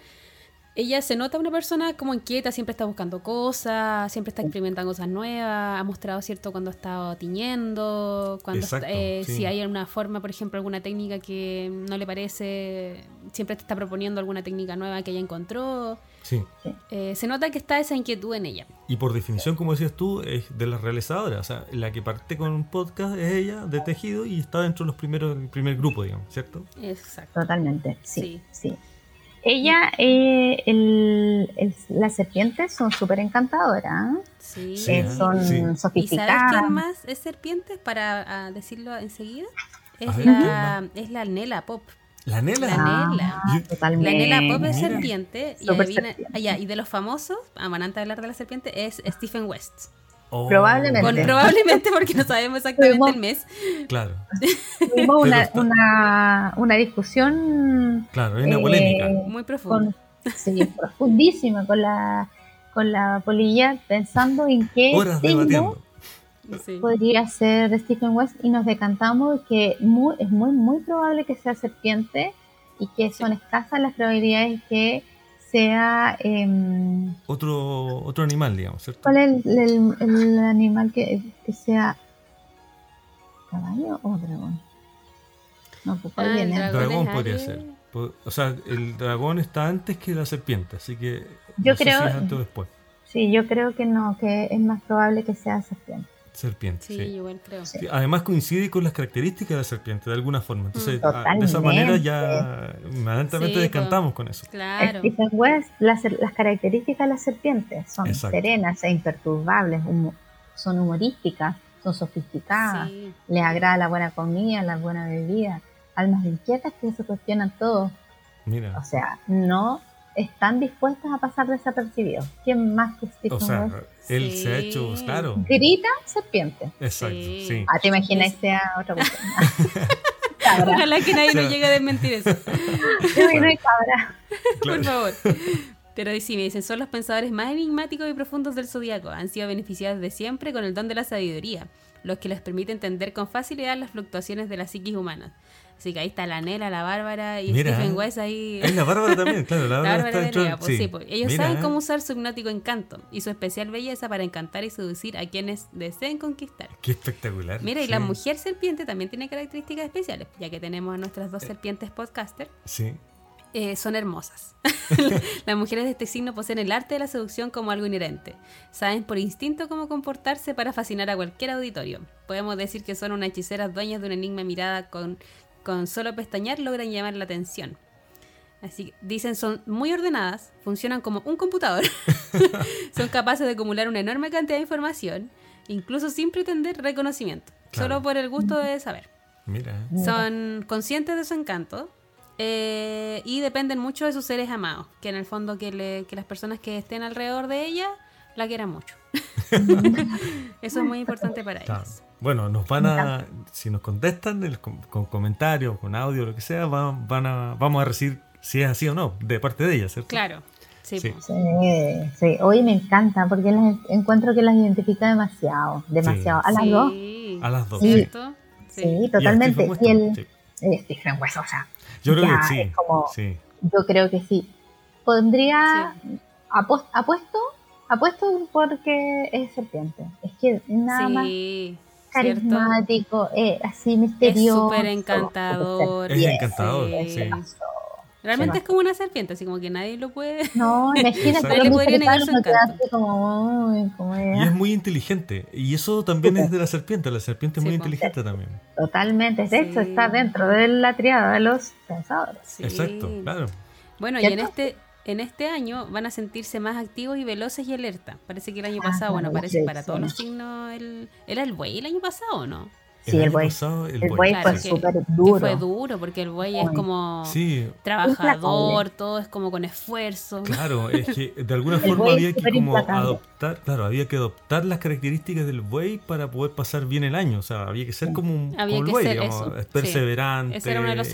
ella se nota una persona como inquieta, siempre está buscando cosas, siempre está experimentando cosas nuevas, ha mostrado cierto cuando está tiñendo, cuando está- eh, sí. si hay alguna forma, por ejemplo, alguna técnica que no le parece, siempre te está proponiendo alguna técnica nueva que ella encontró. Sí. Eh, se nota que está esa inquietud en ella. Y por definición, como decías tú, es de las realizadoras. O sea, la que parte con un podcast es ella, de tejido, y está dentro de los primeros, el primer grupo, digamos, ¿cierto? Exacto. totalmente, sí, Sí. sí. Ella, eh, el- el- las serpientes son súper encantadoras. Sí. Eh, ah, son sí. ¿Y sabes sofisticadas. quién más es serpientes? Para ah, decirlo enseguida. Es A ver, la, es la Nela Pop. La Nela. La Nela. Yo- La. Nela Pop es Mira. serpiente. Y, Súper adivina- serpiente. ah, ya, y de los famosos, ah, antes de hablar de la serpiente, es Stephen West. Oh, Probablemente. Probablemente porque no sabemos exactamente Tuvimos- el mes. Claro, Tuvimos una, una, una discusión claro, una Eh, polémica. Muy profundo. con, sí, profundísima con la, con la polilla pensando en qué Horas signo. Sí. podría ser de Stephen West y nos decantamos que muy, es muy, muy probable que sea serpiente y que son escasas las probabilidades que sea... em, Otro, otro animal, digamos, ¿cierto? ¿Cuál es el, el- el animal que, que sea caballo o dragón? No, pues ¿cuál Ah, el viene? dragón. Podría ser. O sea, el dragón está antes que la serpiente, así que Yo no sé creo- si es antes o después. Sí, yo creo que no, que es más probable que sea serpiente. Serpiente, Sí, sí. igual creo. Sí. Además coincide con las características de la serpiente, de alguna forma. Entonces, Mm. ah, de esa manera ya inmediatamente Sí, descantamos con eso. Claro. Stephen West, las, las características de las serpientes son Exacto. serenas e imperturbables, humo- son humorísticas, son sofisticadas, Sí. les agrada la buena comida, la buena bebida, almas inquietas que se cuestionan todo. Mira. O sea, no están dispuestas a pasar desapercibidos. ¿Quién más que Stephen O sea, West? él Sí. se ha hecho, claro. Grita serpiente. Exacto, Sí. sí. Ah, te imaginas que sea otra cosa. cabra. Ojalá que nadie nos llegue a desmentir eso. Te imaginas cabra. Claro. Por favor. Pero sí, me dicen, son los pensadores más enigmáticos y profundos del zodiaco. Han sido beneficiados de siempre con el don de la sabiduría, los que les permite entender con facilidad las fluctuaciones de la psiquis humana. Así que ahí está la Nela, la Bárbara y Mira. Stephen West ahí. Es la Bárbara también, claro. La La Bárbara, está de dentro Nea, pues, sí, pues, Ellos Mira, saben ¿eh? cómo usar su hipnótico encanto y su especial belleza para encantar y seducir a quienes deseen conquistar. Qué espectacular. Mira, y la mujer serpiente también tiene características especiales, ya que tenemos a nuestras Eh. dos serpientes podcaster. Sí. eh, son hermosas. Las mujeres de este signo poseen el arte de la seducción como algo inherente. Saben por instinto cómo comportarse para fascinar a cualquier auditorio. Podemos decir que son unas hechiceras dueñas de un enigma mirada con, con solo pestañear logran llamar la atención. Así que dicen son muy ordenadas, funcionan como un computador, son capaces de acumular una enorme cantidad de información, incluso sin pretender reconocimiento, Claro. solo por el gusto de saber. Mira. Son conscientes de su encanto eh, y dependen mucho de sus seres amados, que en el fondo que, le- que las personas que estén alrededor de ella la quieran mucho. Eso es muy importante para Claro. ellas. Bueno, nos van a, si nos contestan el- con, con comentarios, con audio, lo que sea, van, van a, vamos a recibir si es así o no, de parte de ellas, ¿cierto? Claro. Sí, Sí. po. Sí, sí. Hoy me encanta porque las encuentro que las identifica demasiado, demasiado. A las Sí. dos, A las dos. ¿Cierto? sí. Y totalmente. Stephen West Y el sí. eh, Stephen West, o sea, Yo creo ya que sí. como- sí. yo creo que sí. Pondría, apos- apuesto, apuesto porque es serpiente. Es que nada más. Carismático, eh, así misterioso. súper encantador. Es encantador, Sí. sí. Realmente Sí. es como una serpiente, así como que nadie lo puede. No, imagínate, Nadie podría negar su encanto. como, uy, como Y es. es muy inteligente. Y eso también es de la serpiente. La serpiente es muy Sí, inteligente también. Totalmente, de hecho Sí. está dentro de la triada de los pensadores. Sí. Exacto, claro. Bueno, y en este, en este año van a sentirse más activos y veloces y alerta. Parece que el año Ah, pasado, bueno, parece para todos los signos. El, ¿Era el buey el año pasado o no? Sí, el el buey. pasado, el, El buey. buey Claro, fue súper Que duro. fue duro, porque el buey es como Sí, trabajador, todo es como con esfuerzo. claro, es que de alguna El forma había que como implacable. adoptar, claro, había que adoptar las características del buey para poder pasar bien el año, o sea, había que ser como, un, Había como el que buey, ser digamos, eso, sí. perseverante,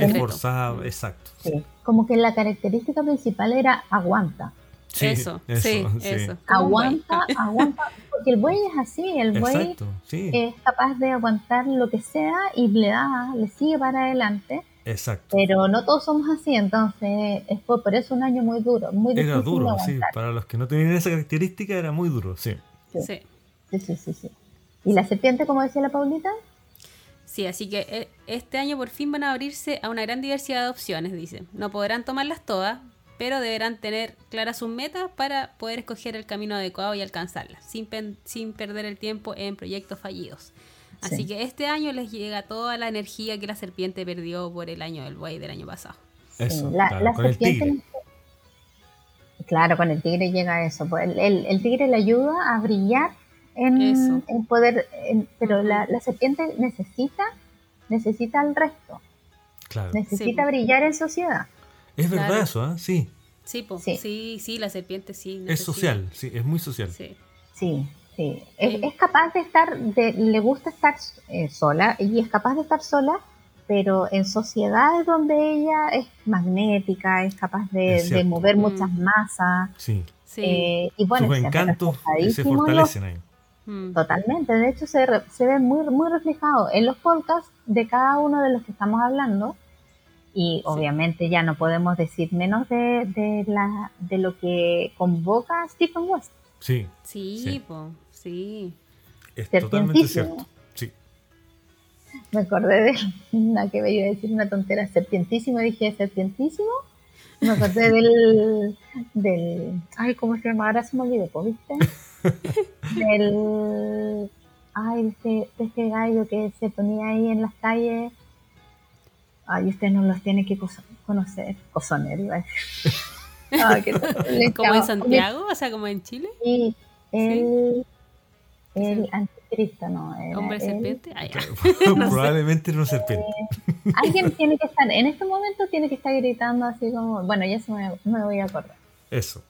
esforzado, exacto. Sí, Como que la característica principal era aguanta. Sí, eso, sí, eso. Aguanta, aguanta. Porque el buey es así, el buey Exacto, sí, es capaz de aguantar lo que sea y le da, le sigue para adelante. exacto. Pero no todos somos así, entonces es por, por eso un año muy duro, muy difícil Era de duro, sí, para los que no tenían esa característica era muy duro, sí. Sí. Sí, sí, sí, sí. ¿Y la serpiente, como decía la Paulita? Sí, así que eh, este año por fin van a abrirse a una gran diversidad de opciones, dice. No podrán tomarlas todas, pero deberán tener claras sus metas para poder escoger el camino adecuado y alcanzarlas, sin, pen- sin perder el tiempo en proyectos fallidos. Así Sí. que este año les llega toda la energía que la serpiente perdió por el año del buey del año pasado. Eso, la, claro, la con el serpiente- tigre. Claro, con el tigre llega eso. pues, El, el- el tigre le ayuda a brillar en, Eso. en poder, en- pero la, la serpiente necesita, necesita al resto, Claro. necesita Sí. brillar en sociedad. Es verdad Claro. eso, ¿ah? Sí, Sí, po. Sí. sí, sí, la serpiente sí. es social, sí, es muy social. Sí. Sí, sí. Es, Sí. es capaz de estar, de, le gusta estar eh, sola y es capaz de estar sola, pero en sociedades donde ella es magnética, es capaz de, Es de cierto. mover Mm. muchas masas. Sí, Sí. eh, y bueno, sus se encantos se fortalecen ahí. Mm. Totalmente, de hecho se, re- se ve muy, muy reflejado en los podcasts de cada uno de los que estamos hablando y obviamente ya no podemos decir menos de, de, la, de lo que convoca Stephen West. Sí, Sí, Sí. po, sí. es totalmente cierto. Sí. Me acordé de una que me iba a decir una tontera, serpientísimo, dije serpientísimo. Me acordé del, del, ay, ¿cómo se llama? Ahora se me olvidó, ¿viste? Del, ay, de este, de este gallo que se ponía ahí en las calles. Ay, usted no los tiene que conocer. Cosoner, iba a decir. Ay, Como en. Santiago, o sea, como en Chile. Sí, el, el Sí. anticristo, no. era Hombre el- serpiente. Ah, ya. Probablemente era una serpiente. Alguien tiene que estar, en este momento tiene que estar gritando así como, bueno, ya se me, me voy a acordar. Eso.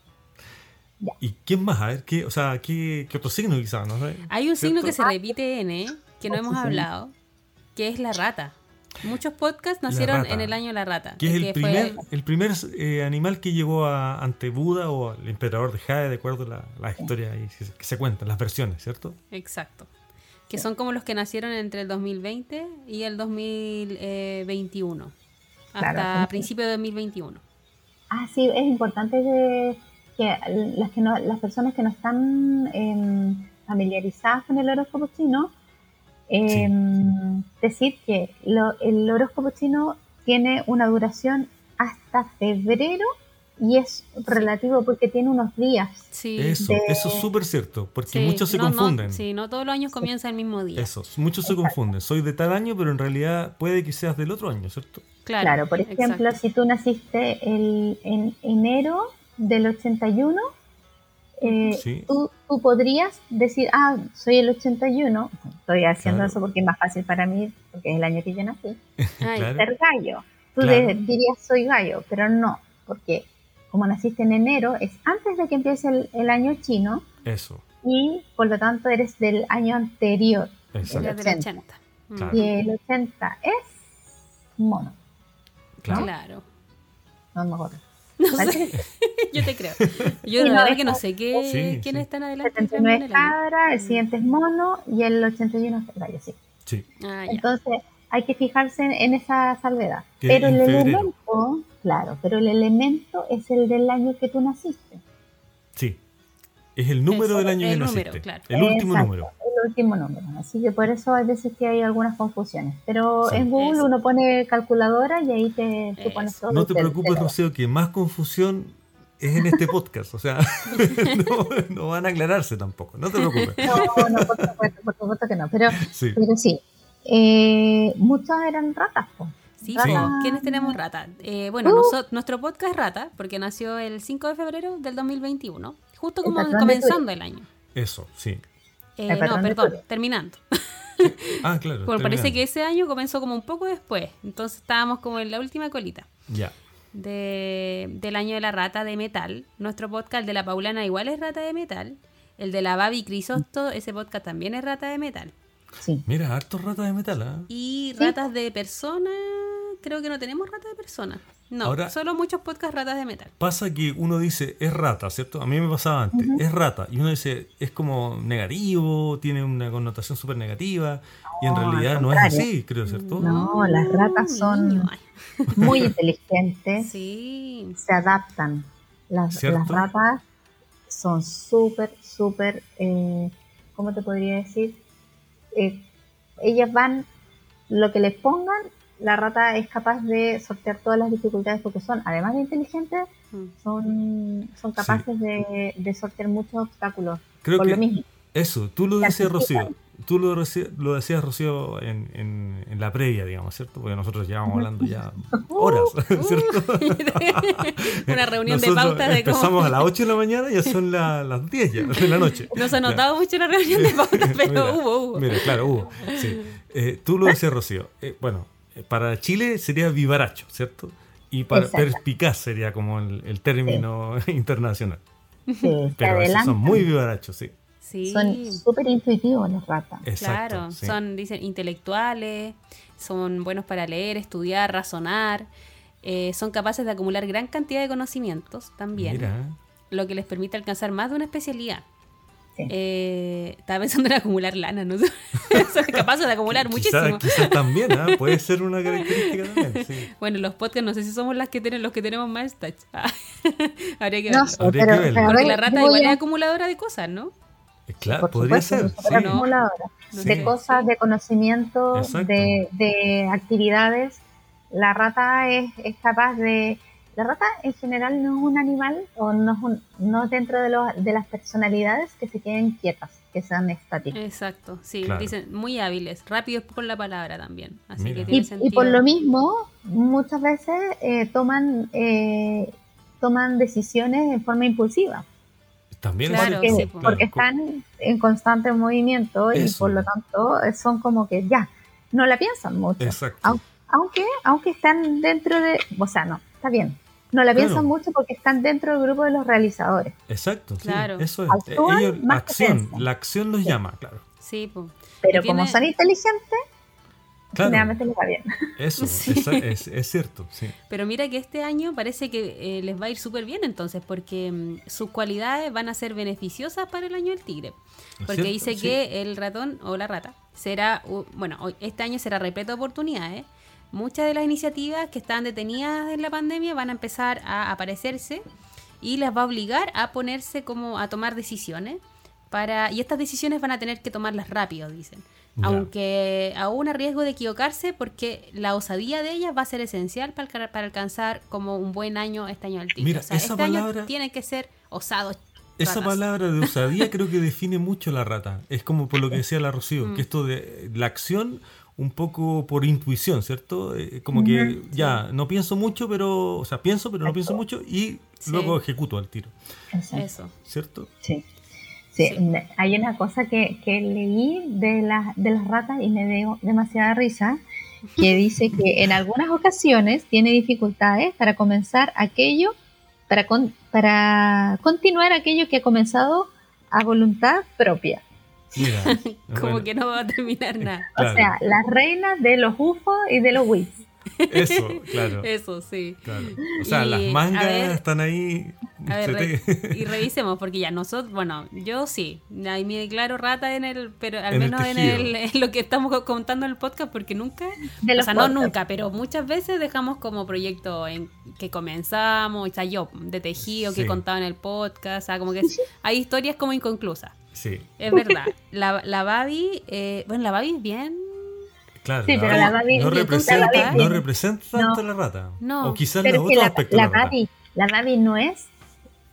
Ya. ¿Y quién más? A ver, ¿qué, o sea, ¿qué, qué otro signo quizás? No sé. Hay un signo que se repite en, ¿eh? que no Ah, hemos hablado, que es la rata. Muchos podcasts nacieron rata. en el año de la rata. Que es el que primer, el primer eh, animal que llegó a- ante Buda o al emperador de Jade, de acuerdo a la, la historia ahí que se, que se cuentan, las versiones, ¿cierto? Exacto. Que son como los que nacieron entre el 2020 y el 2021. Hasta Claro, sí. principio de 2021. Ah, sí, es importante que, que las, que no, las personas que no están em, familiarizadas con el horóscopo chino, em, decir que lo- el horóscopo chino tiene una duración hasta febrero y es relativo porque tiene unos días. Sí. Eso, de- eso es súper cierto, porque Sí, muchos se no, no, confunden. sí, no todos los años comienza el mismo día. Eso, muchos se confunden. Soy de tal año, pero en realidad puede que seas del otro año, ¿cierto? Claro, Claro, por ejemplo, exacto. si tú naciste el- en enero del 81, eh, Sí. tú, tú podrías decir, ah, soy el 81, estoy haciendo Claro. eso porque es más fácil para mí, porque es el año que yo nací, Ay, Claro. ser gallo. Tú Claro. de- dirías, soy gallo, pero no, porque como naciste en enero, es antes de que empiece el, el año chino Eso, y por lo tanto eres del año anterior. exacto. el del 80. 80. Mm, Claro. Y el 80 es mono, Claro. Claro. no me acuerdo. No sé, yo te creo. Yo no, verdad es que no sé qué, Sí, quién sí. están adelante. 79 en es cabra, el siguiente es mono y el 81 es gallo, sí. Sí. Ah. Entonces hay que fijarse en, en esa salvedad. Pero el febrero. elemento, claro, pero el elemento es el del año que tú naciste. Es el número Eso, del año el que número, naciste. claro. El último Exacto, número. El último número. Así que por eso hay veces que hay algunas confusiones. Pero Sí. en Google Eso. uno pone calculadora y ahí te, tú pones todo. No te te- preocupes, Rocío, que más confusión es en este podcast. O sea, no, no van a aclararse tampoco. No te preocupes. No, no, por supuesto, por supuesto que no. Pero Sí. pero sí, eh, muchas eran ratas. po. Sí. ¿quiénes tenemos rata? Eh, bueno, Uh. noso- nuestro podcast es rata, porque nació el 5 de febrero del 2021, justo como comenzando el año. Eso, sí. Eh, El no, perdón, terminando. Ah, claro. Porque parece que ese año comenzó como un poco después, entonces estábamos como en la última colita. Ya. de, del año de la rata de metal. Nuestro podcast, el de la Paulana, igual es rata de metal. El de la Babi Crisosto, ese podcast también es rata de metal. Sí. Mira, harto rata de metal, ¿ah? Y Sí. ratas de persona, creo que no tenemos rata de persona. No, Ahora- solo muchos podcasts ratas de metal. Pasa que uno dice, es rata, ¿cierto? A mí me pasaba antes, es rata. Y uno dice, es como negativo, tiene una connotación súper negativa. Y en realidad no es así, creo, ¿cierto? No, las ratas son-. Muy inteligentes. Sí, se adaptan. Las, las ratas son súper, súper, eh, ¿cómo te podría decir? Eh, ellas van, lo que les pongan, la rata es capaz de sortear todas las dificultades porque son, además de inteligentes, Mm. son, son capaces de, de sortear muchos obstáculos. Creo por que lo mismo. eso, tú lo decías, Rocío. Tú lo, reci- lo decías, Rocío, en, en- en la previa, digamos, ¿cierto? Porque nosotros llevamos hablando ya horas, ¿cierto? Una reunión de pautas de cómo- Empezamos a las 8 de la mañana y ya son la- las 10 ya, de la noche. No se ha notado mucho la reunión de pautas, pero Mira, hubo, hubo. Mira, claro, hubo. Sí. Eh, tú lo decías, Rocío. Eh, bueno, para Chile sería vivaracho, ¿cierto? Y para Exacto. perspicaz sería como el, el término internacional. Sí, Pero esos son muy vivarachos, sí. Sí. Son súper intuitivos las ratas. Exacto. Claro, sí. son, dicen, intelectuales, son buenos para leer, estudiar, razonar, eh, son capaces de acumular gran cantidad de conocimientos también, Mira, lo que les permite alcanzar más de una especialidad. Sí. Eh, estaba pensando en acumular lana, ¿no? Soy capaz de acumular muchísimo. Quizás quizá también, ¿ah? puede ser una característica también. Sí. Bueno, los podcasts no sé si somos las que tienen los que tenemos más touch. Ah, Habría que No verlo. sé, Habría pero, que verlo. Porque la rata igual a- es acumuladora de cosas, ¿no? Eh, Claro, por podría supuesto, ser. sí. ¿no? acumuladora. Sí. de cosas, de conocimiento, de, de actividades. La rata es, es capaz de... La rata en general no es un animal o no es, un- no dentro de, los- de las personalidades que se queden quietas, que sean estáticas. Exacto, sí, Claro. dicen muy hábiles, rápidos con la palabra también. Así Mira. que Y- tiene Y, sentido. y por lo mismo, muchas veces eh, toman, eh, toman decisiones en forma impulsiva, También Claro, es porque, sí, claro. porque están en constante movimiento y Eso. por lo tanto son como que ya, no la piensan mucho. Exacto. Au- Aunque, aunque están dentro de, o sea, no, está bien. No la Claro. piensan mucho porque están dentro del grupo de los realizadores. Exacto, sí, Claro. eso es. Actúan Ellos, más que acción, la acción los Sí. llama, claro. Sí. Pero como tiene- son inteligentes, Claro. generalmente les va bien. Eso, Sí. es, es cierto, sí. Pero mira que este año parece que eh, les va a ir súper bien entonces, porque mm, sus cualidades van a ser beneficiosas para el año del tigre. ¿Es Porque cierto? dice Sí. que el ratón o la rata será, u- bueno, hoy- este año será repleto de oportunidades. Muchas de las iniciativas que estaban detenidas en la pandemia van a empezar a aparecerse y les va a obligar a ponerse como a tomar decisiones para y estas decisiones van a tener que tomarlas rápido, dicen. Aunque aún a riesgo de equivocarse porque la osadía de ellas va a ser esencial para, para alcanzar como un buen año este año del tigre. Mira, o sea, esa este palabra- año tiene que ser osado. Esa ratas. palabra de osadía creo que define mucho la rata. Es como por lo que decía la Rocío, Mm. que esto de la acción un poco por intuición, ¿cierto? Eh, como que ya, no pienso mucho, pero, o sea, pienso, pero no pienso mucho y Sí. luego ejecuto al tiro, Eso. ¿cierto? Sí. Sí, Sí. hay una cosa que, que leí de, las de las ratas y me dio demasiada risa, que dice que en algunas ocasiones tiene dificultades para comenzar aquello, para, con- para continuar aquello que ha comenzado a voluntad propia. Mira, Como bueno, que no va a terminar nada. Claro. O sea, las reinas de los UFO y de los WIPs. Eso, claro. Eso, sí. claro. O sea, Y, las mangas ver, están ahí. A ver, se re- te- y revisemos, porque ya nosotros, bueno, yo sí, ahí me declaro rata en el, pero al En el menos en, el, en lo que estamos co- contando en el podcast, porque nunca, De o sea, no nunca, pero muchas veces dejamos como proyecto en que comenzamos, o sea, yo de tejido que Sí. he contado en el podcast, o sea, como que hay historias como inconclusas. Sí, Es verdad. La, la Babi, eh, bueno, la Babi es bien. claro. Sí, pero la Babi- no, la representa, Babi- no representa tanto No. la rata. No. O quizás Pero los es que otros la, aspectos la la rata. Babi, la Babi no es,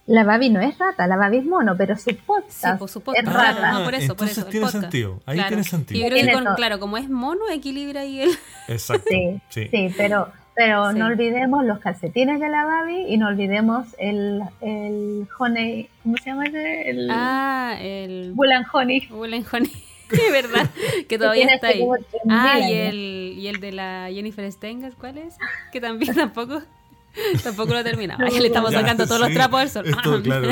la Babi no es rata, la Babi es mono, pero su Sí, podcast por su es podcast. rata. Claro, no, por eso, por entonces eso. el tiene podcast. sentido, ahí Claro. tiene sentido. Y yo creo que, con- claro, como es mono, equilibra ahí el. Exacto. Sí, Sí. sí, pero, pero Sí. no olvidemos los calcetines de la Babi y no olvidemos el, el honey, ¿cómo se llama ese? El Ah, el. And honey. And Honey. Es verdad, que todavía está hace ahí. como 3000 Ah, y el, y el de la Jennifer Stenger, ¿cuál es? Que también tampoco, tampoco lo ha terminado. Ay, le estamos Ya, sacando todos los trapos al sol. Esto, claro.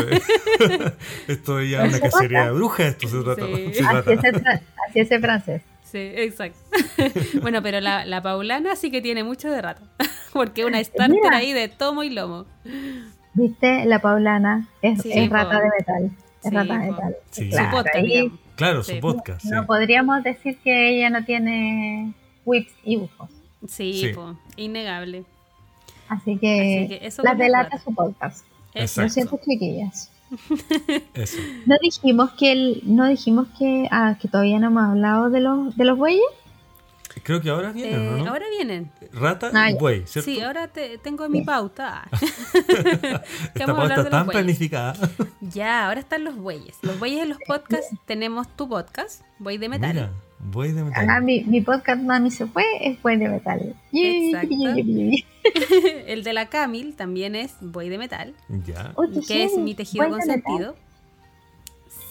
esto ya es una cacería de brujas, esto se trata. Sí. se Así trata. es el, fra- así es el francés. Sí, exacto. bueno, pero la, la Paulana sí que tiene mucho de rato. Porque una starter Mira. ahí de tomo y lomo. ¿Viste? La Paulana es, Sí, es rata de metal. Es Sí, rata de metal. Sí. Su Claro, podcast. Claro, Sí. su podcast. sí. no podríamos decir que ella no tiene whips y ufos. Sí, Sí. po, innegable. Así que, Así que eso las delata su podcast. Exacto. Lo siento, chiquillas. Eso. No dijimos que el, no dijimos que, ah, que todavía no hemos hablado de los, de los bueyes. Creo que ahora viene, Eh, ¿no? Ahora vienen. Rata Ah, y buey, ¿cierto? Sí, ahora te, tengo en mi pauta. Que Esta pauta de los tan bueyes. planificada. Ya, ahora están los bueyes. Los bueyes en los podcasts tenemos tu podcast, Buey de Metal. Mira, buey de metal. Ah, mi, mi podcast Mami se fue es buen de metal. Exacto. El de la Camil también es Buey de Metal, Ya. que es mi tejido de metal.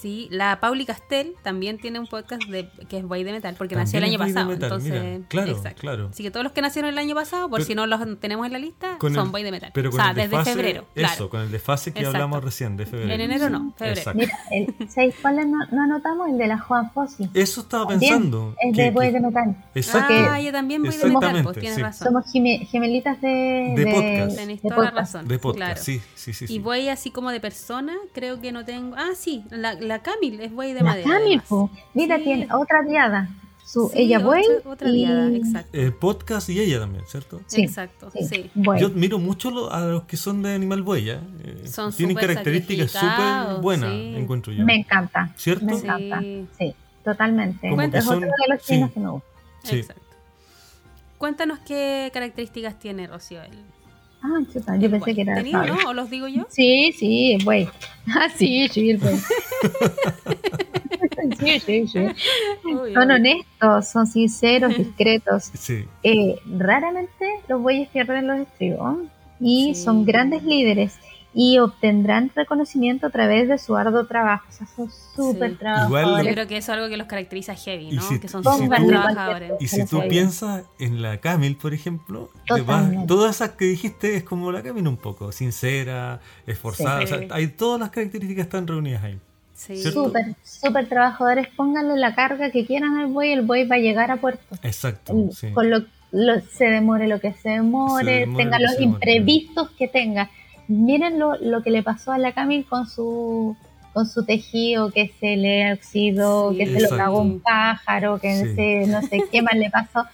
Sí, la Pauli Castel también tiene un podcast de, que es Buey de Metal, porque nació el año pasado. de Metal, entonces, mira. Claro, exacto. claro. Así que todos los que nacieron el año pasado, por Pero- si no los tenemos en la lista, son el- Buey de Metal. Pero o sea, el desde desfase, febrero. Eso, claro. con el desfase que Exacto. hablamos recién, de febrero. En enero no, febrero. Exacto. Mira, el, ¿sabéis cuál no, no anotamos? El de la Juan Fossi. Eso estaba También pensando. Es que- de que- de metal. Exacto. Ah, yo también Buey de Metal, pues tienes sí. razón. Somos geme- gemelitas de, De podcast. Tenés toda la razón. de podcast, claro. sí, sí, sí. Y voy así como de persona, creo que no tengo. Ah, sí, la, la Camil es buey de La madera. Camil. Mira, Sí. tiene otra diada. Su, Sí, ella buey otra, otra y... diada, exacto. El podcast y ella también, ¿cierto? Sí, exacto, sí. Yo admiro mucho lo- a los que son de animal buey, ¿eh? Eh, Son Tienen características súper buenas, sí. encuentro yo. Me encanta. ¿Cierto? Me encanta. Sí, totalmente. Como que es son- otro de los sí. chinos que me gusta. Sí. Exacto. Cuéntanos qué características tiene Rocío. El, Ah, chuta, yo el pensé buey. que era... ¿Tenía, ¿sabes? no? ¿O los digo yo? Sí, sí, el buey. Ah, sí, sí, el buey. sí, sí, sí. Uy, Son uy. honestos, son sinceros, discretos. Sí, Eh, raramente los bueyes pierden los estribos y Sí. son grandes líderes y obtendrán reconocimiento a través de su arduo trabajo. O sea, son súper Sí. Igual- trabajadores. Yo creo que eso es algo que los caracteriza heavy, ¿no? si- que son si súper tú- trabajadores. Y si tú piensas en la Camil, por ejemplo, vas- todas esas que dijiste es como la Camil un poco, sincera, esforzada, Sí. o sea, hay todas las características están reunidas ahí. Sí. Súper, súper trabajadores. Pónganle la carga que quieran al buey, el buey va a llegar a puerto. Exacto, El- sí. Con lo, lo- se demore lo que se demore, Se demore tenga los se demore. imprevistos que tenga. Miren lo, lo que le pasó a la Camil con su con su tejido que se le oxidó, Sí. que se lo cagó un pájaro, que Sí. se, no sé qué más le pasó.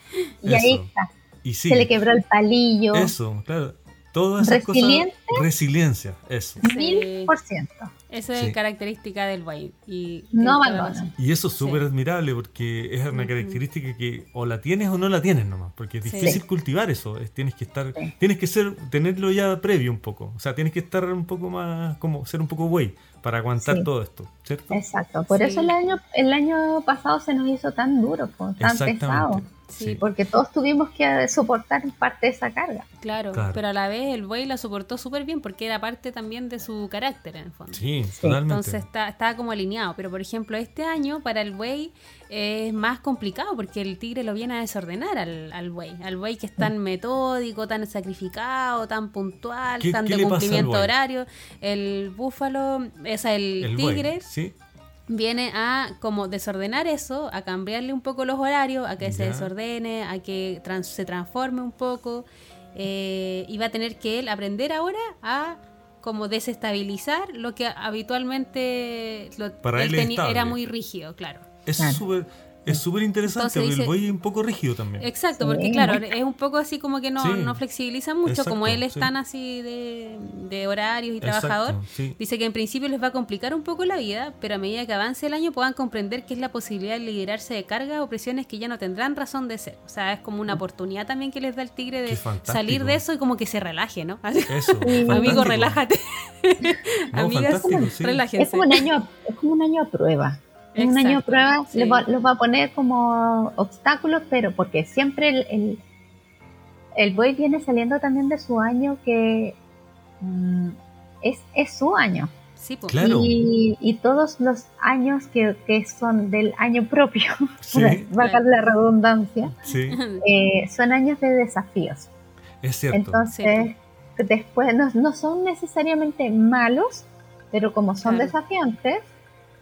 Y ahí está. Y sí, Se le quebró el palillo. eso, claro. Todas esas Resiliente. cosas. Resiliencia, eso. Mil por ciento. Esa es Sí. característica del buey. Y No abandona. Y eso es súper Sí. admirable porque es una característica que o la tienes o no la tienes nomás, porque es Sí. difícil cultivar eso, es- tienes que estar, Sí. tienes que ser, tenerlo ya previo un poco, o sea, tienes que estar un poco más, como ser un poco güey para aguantar Sí. todo esto, ¿cierto? Exacto. Por Sí. eso el año, el año pasado se nos hizo tan duro, po, tan pesado. Sí, Sí. Porque todos tuvimos que soportar parte de esa carga. Claro, Claro. pero a la vez el buey la soportó súper bien porque era parte también de su carácter en el fondo. Sí, totalmente. Entonces está, estaba como alineado. Pero por ejemplo, este año para el buey es más complicado porque el tigre lo viene a desordenar al, al buey. Al buey que es tan metódico, tan sacrificado, tan puntual, ¿Qué- tan qué de le pasa al cumplimiento buey? horario. El búfalo, o sea, el, El buey, tigre sí, viene a como desordenar eso, a cambiarle un poco los horarios, a que se desordene, a que trans- se transforme un poco. eh, y va a tener que él aprender ahora a como desestabilizar lo que habitualmente lo- Para él era muy rígido, claro. es Claro. súper es súper interesante, porque el buey es un poco rígido también. Exacto, porque claro, es un poco así como que no, Sí. no flexibiliza mucho, Exacto, como él es sí. tan así de, de horarios y Exacto, trabajador. sí. Dice que en principio les va a complicar un poco la vida, pero a medida que avance el año puedan comprender que es la posibilidad de liberarse de cargas o presiones que ya no tendrán razón de ser. O sea, es como una oportunidad también que les da el tigre de salir de eso y como que se relaje, ¿no? Eso, Amigo, relájate. No, Amigas, relájense. Es como un año, es como un año a prueba. Es un año a prueba, sí. va- los va a poner como obstáculos, pero porque siempre el, el, el buey viene saliendo también de su año que mm, es, es su año. Sí, po. Claro. Y, y todos los años que, que son del año propio, Sí, valga la redundancia, sí, eh, son años de desafíos. es cierto. Entonces, después no, no son necesariamente malos, pero como son Claro. desafiantes,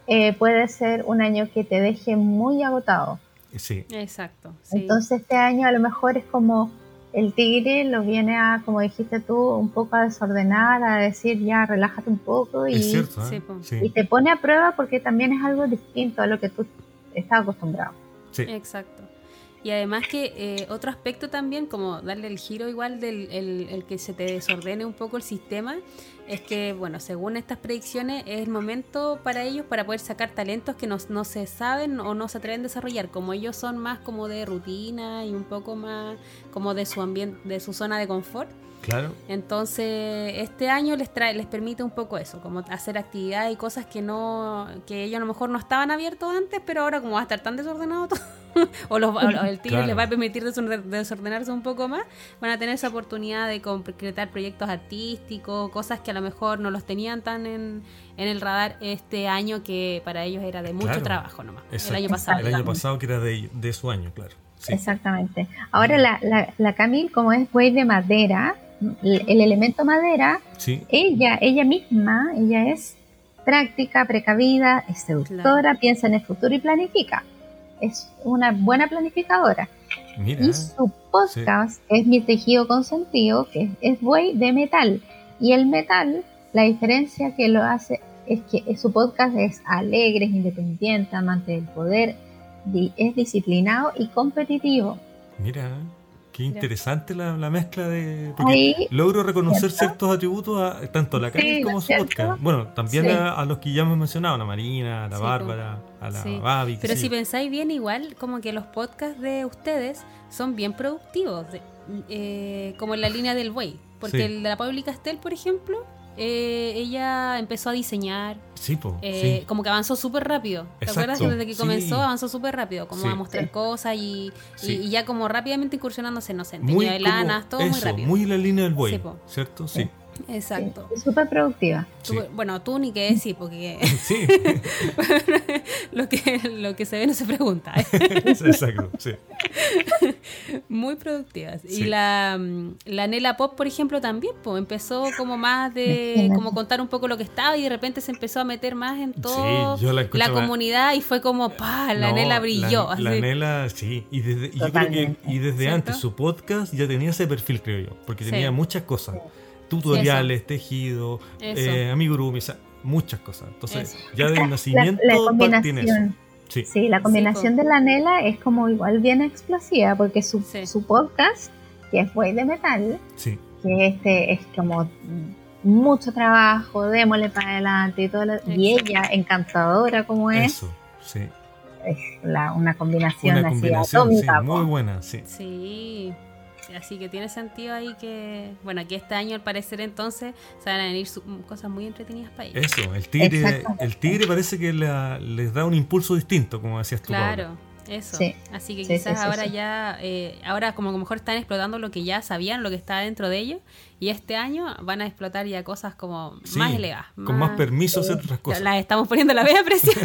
eh, puede ser un año que te deje muy agotado. Sí, Exacto. sí. Entonces, este año a lo mejor es como el tigre lo viene a, como dijiste tú, un poco a desordenar, a decir ya relájate un poco y, es cierto. ¿eh? sí, y te pone a prueba porque también es algo distinto a lo que tú estás acostumbrado. sí. Exacto. Y además que eh, otro aspecto también, como darle el giro igual del el, que se te desordene un poco el sistema, es que, bueno, según estas predicciones, es el momento para ellos para poder sacar talentos que no, no se saben o no se atreven a desarrollar. Como ellos son más como de rutina y un poco más como de su ambiente, de su zona de confort. Claro. Entonces, este año les trae, les permite un poco eso, como hacer actividades y cosas que no, que ellos a lo mejor no estaban abiertos antes, pero ahora como va a estar tan desordenado todo, o, los- o el tigre Claro. les va a permitir desorde- desordenarse un poco más, van a tener esa oportunidad de concretar proyectos artísticos, cosas que a lo mejor no los tenían tan en, en el radar este año que para ellos era de mucho Claro. trabajo nomás. El Exacto. año pasado. El año pasado que era de, de su año, claro. Sí. Exactamente. Ahora la, la, la Camille, como es buey de madera, el, el elemento madera, Sí, ella, ella misma, ella es práctica, precavida, es seductora, Claro. piensa en el futuro y planifica. Es una buena planificadora. mira. Y su podcast es Mi Tejido Consentido, que es buey de metal. Y el metal, la diferencia que lo hace es que su podcast es alegre, es independiente, amante del poder, es disciplinado y competitivo. Mira, qué interesante la, la mezcla de... porque Ahí, logro reconocer ¿Cierto? ciertos atributos a tanto a la Karen Sí, como a su ¿cierto? podcast. Bueno, también Sí. a, a los que ya hemos mencionado, a la Marina, a la Sí, Bárbara, a la. Babi. Pero si pensáis bien, igual, como que los podcasts de ustedes son bien productivos, eh, como en la línea del buey. Porque el de la Pauli Castel, por ejemplo, eh, ella empezó a diseñar, Sí, po, eh, sí. como que avanzó súper rápido. ¿Te Exacto, acuerdas? Desde que sí. comenzó, avanzó súper rápido, como Sí. a mostrar cosas y, y- Sí. y ya como rápidamente incursionándose, no sé, en Muy teñido de como lanas, todo muy rápido. muy la línea del buey. ¿cierto? Sí. Exacto. es súper productiva. Tú- Sí. Bueno, tú ni que decir, porque Sí, lo que, lo que se ve no se pregunta. exacto, sí. Muy productivas. Sí. Y la, mm, la Nela Pop, por ejemplo, también pues, empezó como más de como contar un poco lo que estaba y de repente se empezó a meter más en todo yo la comunidad y fue como, pa, la No, Nela brilló. La, la. Nela, sí. Y, desde, y yo creo que y desde ¿Cierto? antes su podcast ya tenía ese perfil, creo yo. Porque Sí. tenía muchas cosas. Tutoriales, tejido, Eso. eh, amigurumi, o sea, muchas cosas. Entonces, Eso. ya del La, nacimiento la eso. combinación, Sí. sí, la combinación de la Nela es como igual bien explosiva, porque su, Sí. su podcast, que es Buey de Metal, Sí. que este es como mucho trabajo, démosle para adelante y todo lo- y ella encantadora como es, Eso, sí. es la- una combinación Una así combinación atómica. muy buena, sí. Sí. Así que tiene sentido ahí que, bueno, aquí este año al parecer entonces se van a venir su- cosas muy entretenidas para ellos. Eso, el tigre, el tigre parece que la- les da un impulso distinto, como decías tú. Claro, eso. Sí. Así que Sí, quizás sí, sí, ahora sí. ya, eh, ahora como a lo mejor están explotando lo que ya sabían, lo que está dentro de ellos, y este año van a explotar ya cosas como Sí, más elevadas. Con más permiso hacer otras cosas. Las estamos poniendo la vea presión.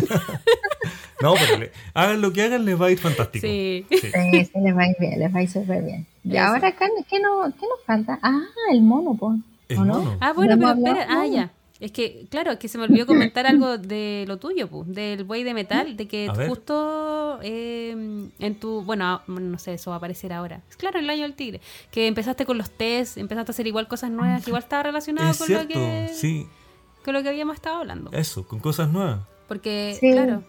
No, pero le- hagan lo que hagan, les va a ir fantástico. sí. Sí. Sí, sí, les va a ir bien, les va a ir súper bien. Y Eso. ahora acá, ¿qué, no, ¿qué nos falta? Ah, el mono, po. El ¿o no? mono. Ah, bueno, No pero espera, ah, ya. Es que, claro, es que se me olvidó comentar algo de lo tuyo, pu, del buey de metal, de que justo eh, en tu, bueno, ah, no sé, eso va a aparecer ahora. Es claro, el año del tigre, que empezaste con los test, empezaste a hacer igual cosas nuevas, que igual estaba relacionado Es con cierto, lo que sí, con lo que habíamos estado hablando. eso, con cosas nuevas. Porque, Sí. claro,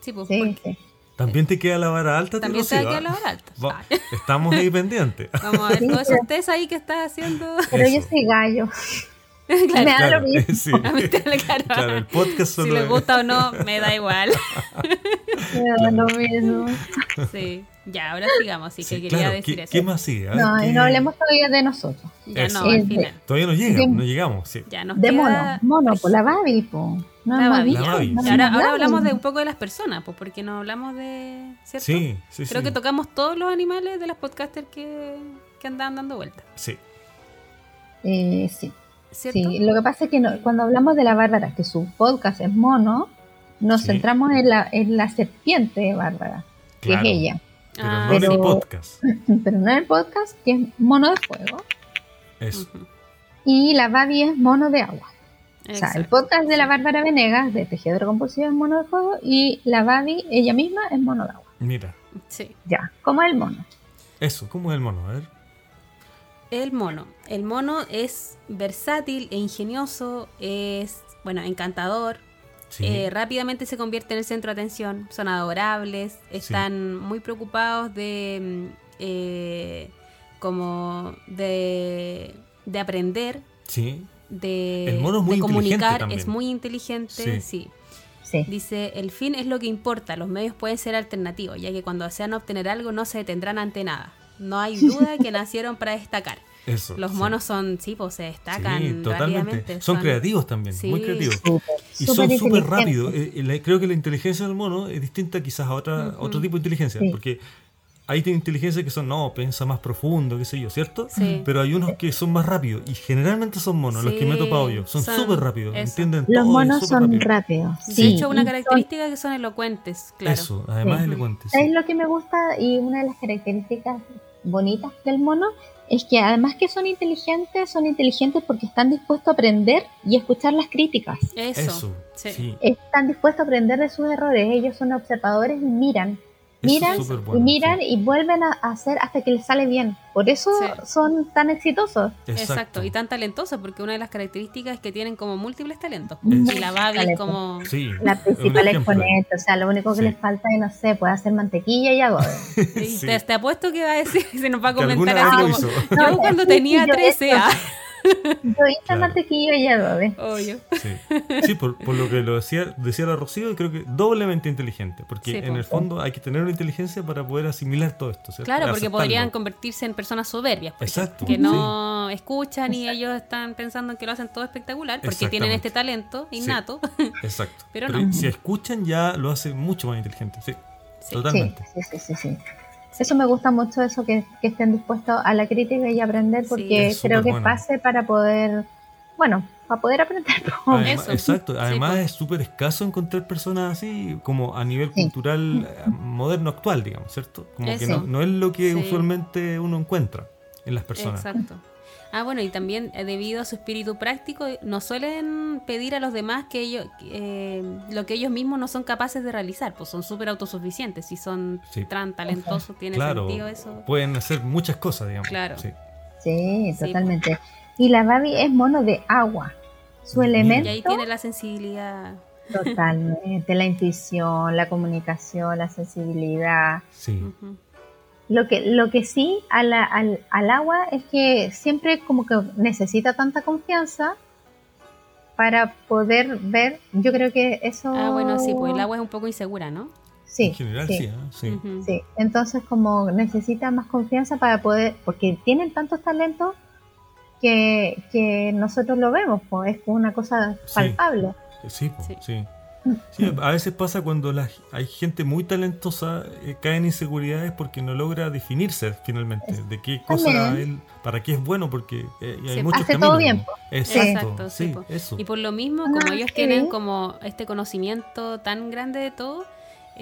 sí, pues, Sí, sí. También te queda la vara alta, te también se va a quedar la hora alta. Va- Estamos ahí pendientes. Vamos a ver Sí, todos esos test ahí que estás haciendo. Pero yo Eso. soy gallo. claro, Me da Claro, lo mismo. sí. a mí te- claro. Claro, el podcast si solo le es- gusta o no, me da igual. Me da lo mismo. Sí, ya, ahora sigamos, sí, Sí, que quería claro, decir ¿qué, eso. qué más sigue? Ver, No, y ¿qué- no hablemos todavía de nosotros. Ya Eso. no, al Eh, final. Todavía no llega, de- no llegamos, sí. Ya nos De queda... mono, mono, por la Babi, po. No La Babi. La Babi, ahora, hablamos de un poco de las personas, pues porque no hablamos de... ¿Cierto? Sí, sí, Creo sí. que tocamos todos los animales de las podcasters que, que andaban dando vueltas. Sí, Eh, sí, ¿Cierto? sí. Lo que pasa es que no- cuando hablamos de la Bárbara, que su podcast es mono, nos Sí. centramos en la, en la serpiente de Bárbara, claro. que es ella. Pero Ah, no en el podcast. Pero no en el podcast, que es mono de fuego. Eso. Y la Babi es mono de agua. O sea, el podcast de la Bárbara Venegas, de Tejedor Compulsivo, es mono de fuego. Y la Babi, ella misma, es mono de agua. Mira, Sí. Ya, como el mono. eso, ¿cómo es el mono? A ver. El mono. El mono es versátil e ingenioso, es, bueno, encantador, Sí. Eh, rápidamente se convierte en el centro de atención, son adorables, están muy preocupados de mm, eh, como de, de aprender, sí. de, El mono es muy de inteligente comunicar, también. es muy inteligente, Sí. sí. Sí. Dice, el fin es lo que importa, los medios pueden ser alternativos, ya que cuando desean obtener algo no se detendrán ante nada. No hay duda que nacieron para destacar. Eso. Los sí. monos son, sí, pues se destacan Sí, totalmente. Son, creativos también, Sí. muy creativos. Y son súper rápidos. Eh, eh, creo que la inteligencia del mono es distinta quizás a otra, otro tipo de inteligencia. Sí. Porque hay inteligencia que son, no, piensa más profundo, qué sé yo, ¿cierto? Sí. Pero hay unos que son más rápidos. Y generalmente son monos, los que me he Sí, topado yo. Son son- súper rápidos, eso. entienden Los todo. monos son rápidos. rápidos. De sí, hecho, una y característica que son elocuentes, claro. Eso, además Sí. elocuentes. ¿Sabes lo que me gusta? Y una de las características bonitas del mono es que además que son inteligentes, son inteligentes porque están dispuestos a aprender y escuchar las críticas. Eso. Eso, sí. sí. Están dispuestos a aprender de sus errores. Ellos son observadores y miran. Es miran y miran sí. y vuelven a hacer hasta que les sale bien. Por eso Sí. son tan exitosos. Exacto. y tan talentosos, porque una de las características es que tienen como múltiples talentos. Muchos Y la Babi es como... Sí, La es principal exponente, o sea, lo único que Sí. les falta es, no sé, puede hacer mantequilla y Sí. te, te apuesto que va a decir, se nos va a comentar así como... Yo No, cuando tenía yo 13, esto- ah, Yo hice Claro. mantequilla y adobe. obvio. Sí, Sí, por, por lo que lo decía, decía la Rocío, creo que doblemente inteligente, porque Sí, en el fondo hay que tener una inteligencia para poder asimilar todo esto, ¿cierto? Claro, porque podrían convertirse en personas soberbias. por Exacto, ejemplo, Que no escuchan y ellos están pensando que lo hacen todo espectacular porque tienen este talento Sí. innato. Exacto. Pero Pero, no. si escuchan ya lo hace mucho más inteligente, sí, Sí. totalmente. Sí, sí, sí, sí, sí. Eso me gusta mucho, eso que, que estén dispuestos a la crítica y aprender, porque Es creo que bueno. base para poder, bueno, para poder aprender. Además- Eso. exacto, Sí, además pues. es súper escaso encontrar personas así como a nivel Sí. cultural eh, moderno actual, digamos, ¿cierto? Como que no, no es lo que Sí. usualmente uno encuentra en las personas. Exacto. Ah, bueno, y también eh, debido a su espíritu práctico, no suelen pedir a los demás que ellos, eh, lo que ellos mismos no son capaces de realizar, pues son súper autosuficientes y son Sí. tan talentosos, tiene Claro, sentido eso. pueden hacer muchas cosas, digamos. Claro. Sí. Sí, Sí, totalmente. Y la Babi es mono de agua. Su Mira. Y elemento, ahí tiene la sensibilidad. totalmente, la intuición, la comunicación, la sensibilidad. Sí. Lo que, lo que sí a la- al, al agua es que siempre como que necesita tanta confianza para poder ver, yo creo que eso... Ah, bueno, sí, pues el agua es un poco insegura, ¿no? Sí, en general sí, sí. ¿eh? Sí, entonces como necesita más confianza para poder, porque tienen tantos talentos que, que nosotros lo vemos, pues es una cosa Sí. palpable. Sí, po, Sí. Sí. A veces pasa cuando la- hay gente muy talentosa, eh, cae en inseguridades porque no logra definirse finalmente de qué cosa él, para qué es bueno, porque eh, hay Sí, muchos hace caminos. todo bien. Exacto, Exacto, sí, sí, eso. Y por lo mismo, Ah, como ellos sí. tienen como este conocimiento tan grande de todo,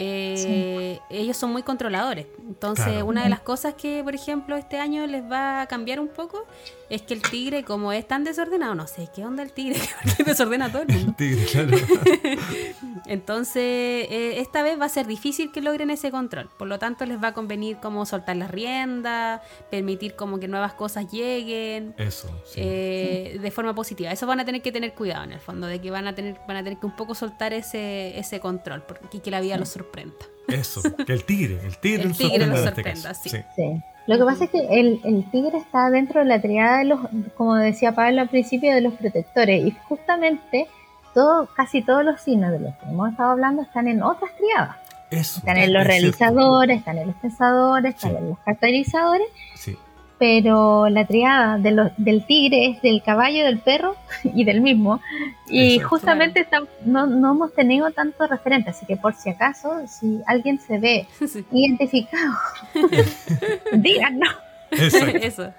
eh, ellos son muy controladores. Entonces, Claro. una de las cosas que, por ejemplo, este año les va a cambiar un poco es que el tigre, como es tan desordenado, no sé qué onda el tigre, que desordena a todo el mundo. Tigre, claro. Entonces, eh, esta vez va a ser difícil que logren ese control. Por lo tanto, les va a convenir como soltar las riendas, permitir como que nuevas cosas lleguen. Eso, sí. eh, de forma positiva. Eso van a tener que tener cuidado en el fondo, de que van a tener, van a tener que un poco soltar ese, ese control porque, que la vida los sorprenda. Eso, que el tigre, el tigre, El tigre sorprenda nos este sorprenda, sí. Lo que pasa es que el, el tigre está dentro de la triada de los, como decía Pablo al principio, de los protectores. Y justamente todo, casi todos los signos de los que hemos estado hablando están en otras triadas. Eso. Están en los es cierto. realizadores, están en los pensadores, están en los catalizadores, Sí, pero la triada de los, del tigre es del caballo, del perro y del mismo. Y Exacto. justamente está- no, no hemos tenido tanto referente, así que por si acaso, si alguien se ve Sí. identificado, díganos. Eso.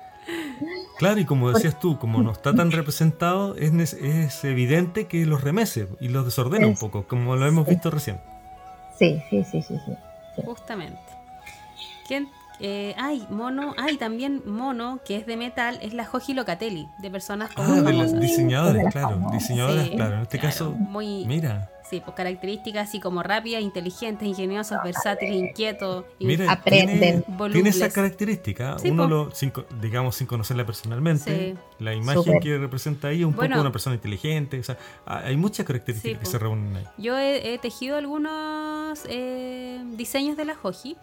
Claro, y como decías tú, como no está tan representado, es, es evidente que los remece y los desordena un poco, como lo hemos sí. visto recién. Sí, sí, sí, sí, sí. Justamente. ¿Quién? Eh, ay, mono, ay, también mono, que es de metal, es la Joji Locatelli, de personas como Ah, de las diseñadoras, claro. Diseñadoras, Sí, claro. En este claro, caso, muy, mira, sí, pues características así como rápidas, inteligentes, ingeniosas, versátiles, inquietos. y- Aprenden. tiene, tiene esa característica. Sí, Uno po. lo, sin co- digamos, sin conocerla personalmente, Sí. la imagen que representa ahí es un Bueno. poco de una persona inteligente. O sea, ha- hay muchas características Sí, que po. se reúnen ahí. Yo he, he tejido algunos eh, diseños de la Joji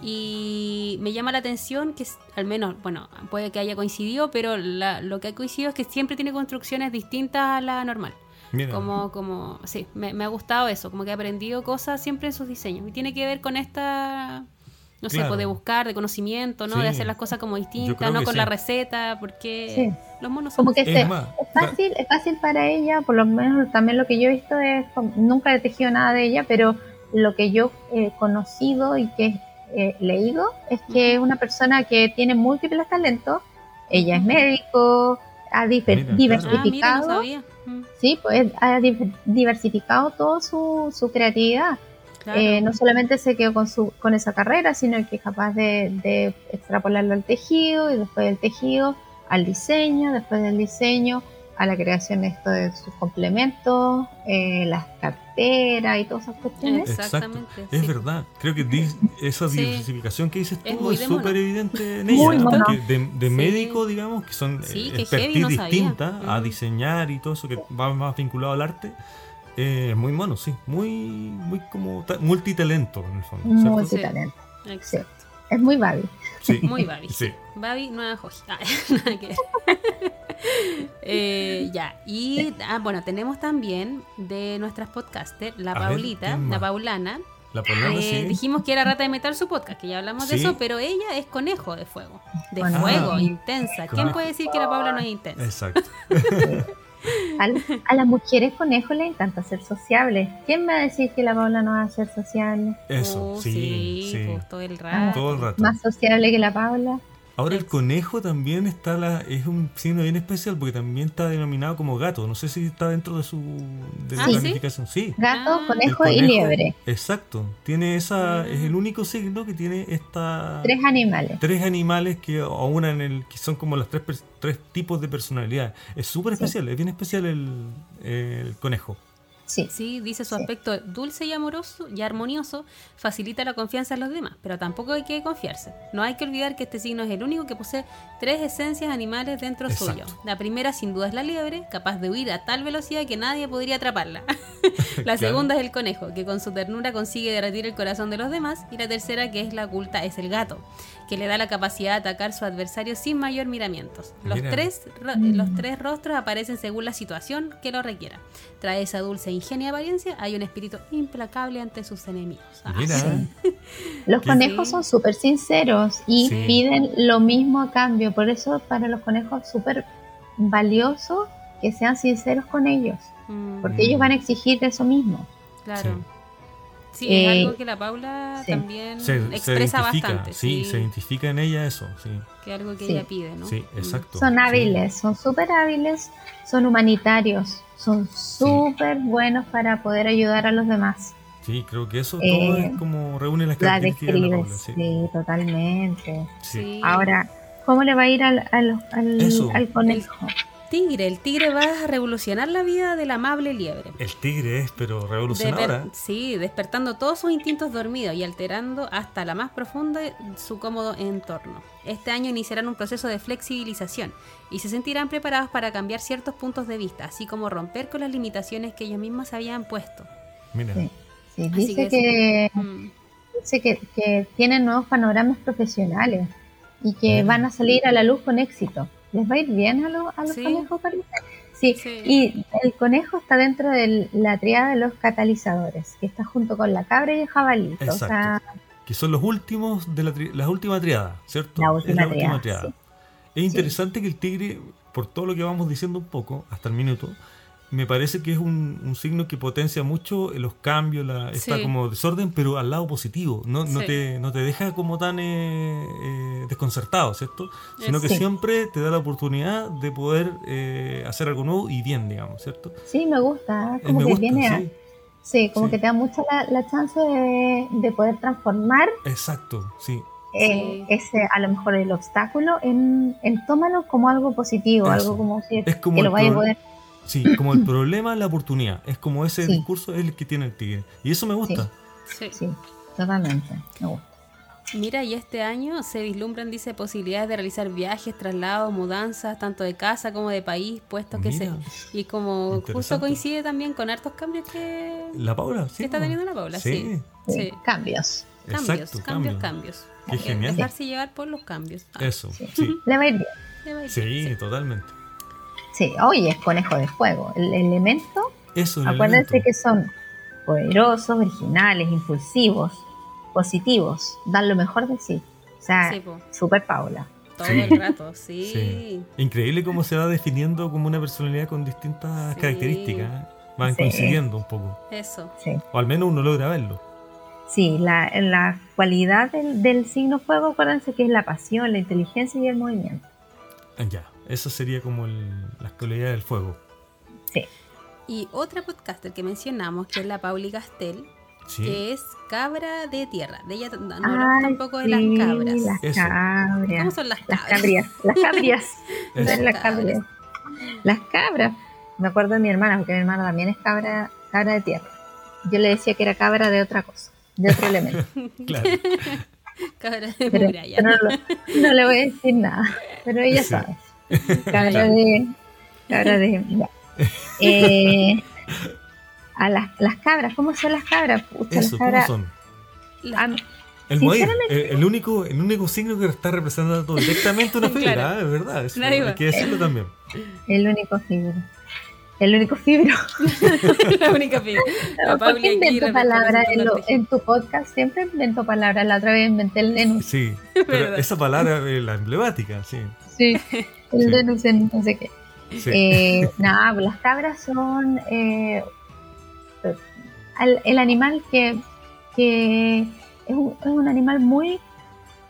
y me llama la atención que, al menos, bueno, puede que haya coincidido, pero la- lo que ha coincidido es que siempre tiene construcciones distintas a la normal. Mira, Como, como, sí, me, me ha gustado eso, como que he aprendido cosas siempre en sus diseños. Y tiene que ver con esta, no sé, pues de buscar, de conocimiento, ¿no? De hacer las cosas como distintas, no con sí. la receta, porque Sí. los monos son Como que. Es más, es fácil, es fácil para ella, por lo menos también lo que yo he visto es, nunca he tejido nada de ella, pero lo que yo he conocido y que he leído es que es una persona que tiene múltiples talentos, ella es médico, ha difer- Mira, claro. Ah, mira, no sí, pues ha di- diversificado toda su, su creatividad. claro. Eh, no solamente se quedó con, su, con esa carrera, sino que es capaz de, de extrapolarlo al tejido y después del tejido al diseño, después del diseño a la creación de esto de sus complementos, eh, las carteras y todas esas cuestiones. Exactamente, Exacto. Es sí. verdad. Creo que di- esa Sí. diversificación que dices Es tú muy es súper evidente en Muy ella. moda. porque de, de Sí. médico, digamos, que son Sí, eh, que expertise no sabía. distintas a Mm. diseñar y todo eso que va más vinculado al arte. eh, Es muy mono, sí. Muy, muy como ta- multitalento en el fondo. ¿cierto? Multitalento. Exacto. Es muy Babi. Sí. Muy Babi. Sí. Babi, nueva Joji. Ah, nada que ver. Eh, ya, y ah, bueno, tenemos también de nuestras podcasters, la A Paulita, la Paulana. La polana, Eh, sí. Dijimos que era Rata de Metal su podcast, que ya hablamos de Sí. eso, pero ella es conejo de fuego. De fuego, Ah. intensa. ¿Quién puede decir que la Paula no es intensa? Exacto. A las mujeres conejos les encanta ser sociables. ¿Quién va a decir que la Paula no va a ser sociable? Eso, Oh, sí, sí. pues, todo el Ah, rato. Todo el rato. Más sociable que la Paula. Ahora el conejo también está la, es un signo bien especial porque también está denominado como gato. No sé si está dentro de su de la Ah, ¿sí? clasificación. Sí. Gato, Ah. Conejo, y liebre. Exacto. Tiene esa, es el único signo que tiene esta Tres animales. tres animales que aunan el que son como los tres tres tipos de personalidad. Es súper Sí. especial, es bien especial el, el conejo. Sí. Sí, dice su Sí. aspecto dulce y amoroso y armonioso facilita la confianza en los demás, pero tampoco hay que confiarse. No hay que olvidar que este signo es el único que posee tres esencias animales dentro Exacto. suyo. La primera sin duda es la liebre, capaz de huir a tal velocidad que nadie podría atraparla. la Claro. segunda es el conejo, que con su ternura consigue derretir el corazón de los demás. Y la tercera, que es la oculta, es el gato, que le da la capacidad de atacar a su adversario sin mayor miramientos. Los, Mira. tres, ro- Mm. los tres rostros aparecen según la situación que lo requiera. Trae esa dulce e ingenua apariencia, hay un espíritu implacable ante sus enemigos. Ah, Mira, sí. Los conejos son súper sinceros y Sí. piden lo mismo a cambio. Por eso para los conejos es súper valioso que sean sinceros con ellos. mm, Porque ellos van a exigir eso mismo. claro. Sí, Eh, es algo que la Paula sí. también se, expresa bastante. sí, se identifica en ella eso, sí. que es algo que Sí. ella pide, ¿no? Sí, Mm. exacto. Son sí. hábiles, son súper hábiles, son humanitarios, son súper buenos para poder ayudar a los demás. Sí, creo que eso todo Eh, es como reúne las La características de la Paula. Sí. sí, totalmente. Ahora, ¿cómo le va a ir al, al, al- al conejo? Tigre, el tigre va a revolucionar la vida del amable liebre. El tigre es, pero Deper- revolucionadora. sí, despertando todos sus instintos dormidos y alterando hasta la más profunda su cómodo entorno. Este año iniciarán un proceso de flexibilización y se sentirán preparados para cambiar ciertos puntos de vista, así como romper con las limitaciones que ellos mismos se habían puesto. Mira, Sí. Sí, dice que que, Mm, dice que, que tienen nuevos panoramas profesionales y que van a salir a la luz con éxito. ¿Les va a ir bien a, lo- a los Sí. conejos? parece? Sí. Sí. y el conejo está dentro de la triada de los catalizadores, que está junto con la cabra y el jabalito. O sea, Exacto. que son los últimos de la, tri- la última triada, ¿cierto? La Es última triada, sí. Es interesante que el tigre, por todo lo que vamos diciendo un poco, hasta el minuto, me parece que es un, un signo que potencia mucho los cambios, la, está como desorden, pero al lado positivo. No, no, Sí. te, no te deja como tan eh, eh, desconcertado, ¿cierto? Sino que siempre te da la oportunidad de poder eh, hacer algo nuevo y bien, digamos, ¿cierto? sí, me gusta. Eh, Como me que gusta, viene a- sí. como Sí. que te da mucha la, la chance de, de poder transformar Exacto, sí. eh, Sí. ese, a lo mejor el obstáculo en, en tómalo como algo positivo, Eso. algo como que, Es como que lo vaya a poder. Sí, como el problema, la oportunidad. Es como ese Sí. discurso es el que tiene el tigre. Y eso me gusta. sí. Sí, totalmente. Me gusta. Mira, y este año se vislumbran, dice, posibilidades de realizar viajes, traslados, mudanzas, tanto de casa como de país, puestos que se... Y como justo coincide también con hartos cambios que, La Paula, sí. que está po. teniendo la Paula, sí. Sí, Sí, Sí. Cambios. Cambios, exacto, cambios, cambio. cambios. Qué genial. Dejarse llevar por los cambios. Ah, Eso, Sí. sí. Le va a ir bien. le va a ir Sí, totalmente. Sí, oye, es conejo de fuego. El elemento, Eso, el acuérdense elemento. que son poderosos, originales, impulsivos, positivos, dan lo mejor de sí. O sea, Sí, super Paula. Todo Sí. el rato, sí. Sí. Increíble cómo se va definiendo como una personalidad con distintas Sí. características. ¿eh? Van Sí. coincidiendo un poco. Eso. Sí, O al menos uno logra verlo. sí la, la cualidad del, del signo fuego, acuérdense que es la pasión, la inteligencia y el movimiento. Ah, Ya, esa sería como el, las cualidades del fuego. Sí, Y otra podcaster que mencionamos, que es la Pauli Castel, Sí. que es cabra de tierra. De ella no hablamos Ay, tampoco de sí, las cabras. Las Eso. cabras. ¿Cómo son las Las cabras? cabrias. Las cabrias. Eso. Las cabrias. Las cabras. Me acuerdo de mi hermana, porque mi hermana también es cabra, cabra de tierra. Yo le decía que era cabra de otra cosa, de otro elemento. Claro. Cabra de Pero, muralla. pero no, lo- no le voy a decir nada. Pero ella Sí. sabe. Cabra Claro. de. Cabra de. Eh, a las, las cabras, ¿cómo son las cabras? Pucha, Eso, las ¿cómo cabras. son? A mí- El Moir, el, el único, el único signo que está representando directamente una fibra, Claro. ah, es verdad, eso hay que decirlo también. el único fibro. El único fibro. la única fibra. La ¿Por Pauli qué aquí invento palabras en, tu podcast? Siempre invento palabras. La otra vez inventé el Lenus. Sí, pero esa palabra es la emblemática, sí. Sí, el Sí. Lenus en no sé qué. sí. Eh, nada, las cabras son eh, el animal que, que es, un, es un animal muy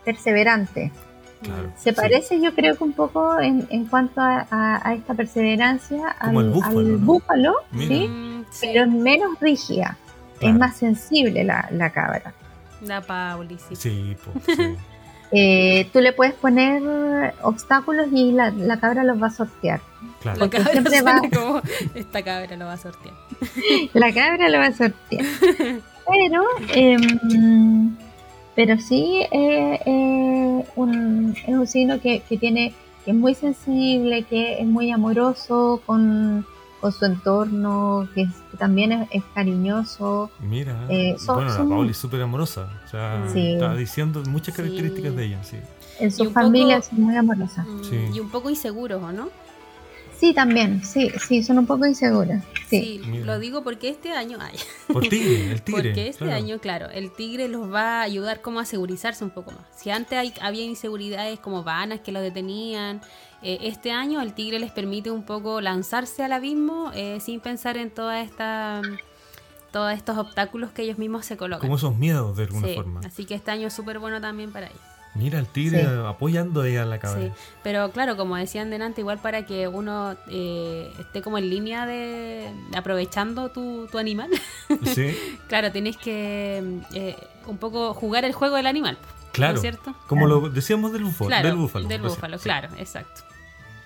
perseverante. Claro, Se sí. parece, yo creo que un poco en, en cuanto a, a- a esta perseverancia Como al, el búfalo, al ¿no? búfalo. ¿sí? Sí. pero es menos rígida, Claro. es más sensible la, la cabra. La Pauli, sí. Sí, po, sí. Eh, tú le puedes poner obstáculos y la, la cabra los va a sortear. claro. La cabra va- como esta cabra lo va a sortear. La cabra lo va a sortear. Pero, em, pero sí eh, eh, un, es un signo que, que tiene que es muy sensible, que es muy amoroso con, con su entorno, que, es- que también es, es cariñoso. Mira, Eh, son- bueno, son- la Pauli es súper amorosa. O sea, Sí. está diciendo muchas Sí. características de ella, sí. En Y su un familia poco- son muy amorosas. Mm, Sí. Y un poco inseguros, ¿o no? Sí, también, sí, sí, son un poco inseguras. Sí, lo digo porque este año, ay, Por tigre, el tigre. porque este claro. año, claro, el tigre los va a ayudar como a segurizarse un poco más. Si antes hay- había inseguridades como vanas que los detenían, eh, este año el tigre les permite un poco lanzarse al abismo eh, sin pensar en toda esta todos estos obstáculos que ellos mismos se colocan. Como esos miedos de alguna Sí, forma. Así que este año es súper bueno también para ellos. Mira, el tigre Sí. apoyando ahí a la. Sí, pero claro, como decían delante, igual para que uno eh, esté como en línea de aprovechando tu, tu animal, Sí, claro, tienes que eh, un poco jugar el juego del animal, ¿no claro. es cierto? Como lo decíamos del búfalo. Claro, del búfalo. del búfalo, sí. claro, exacto.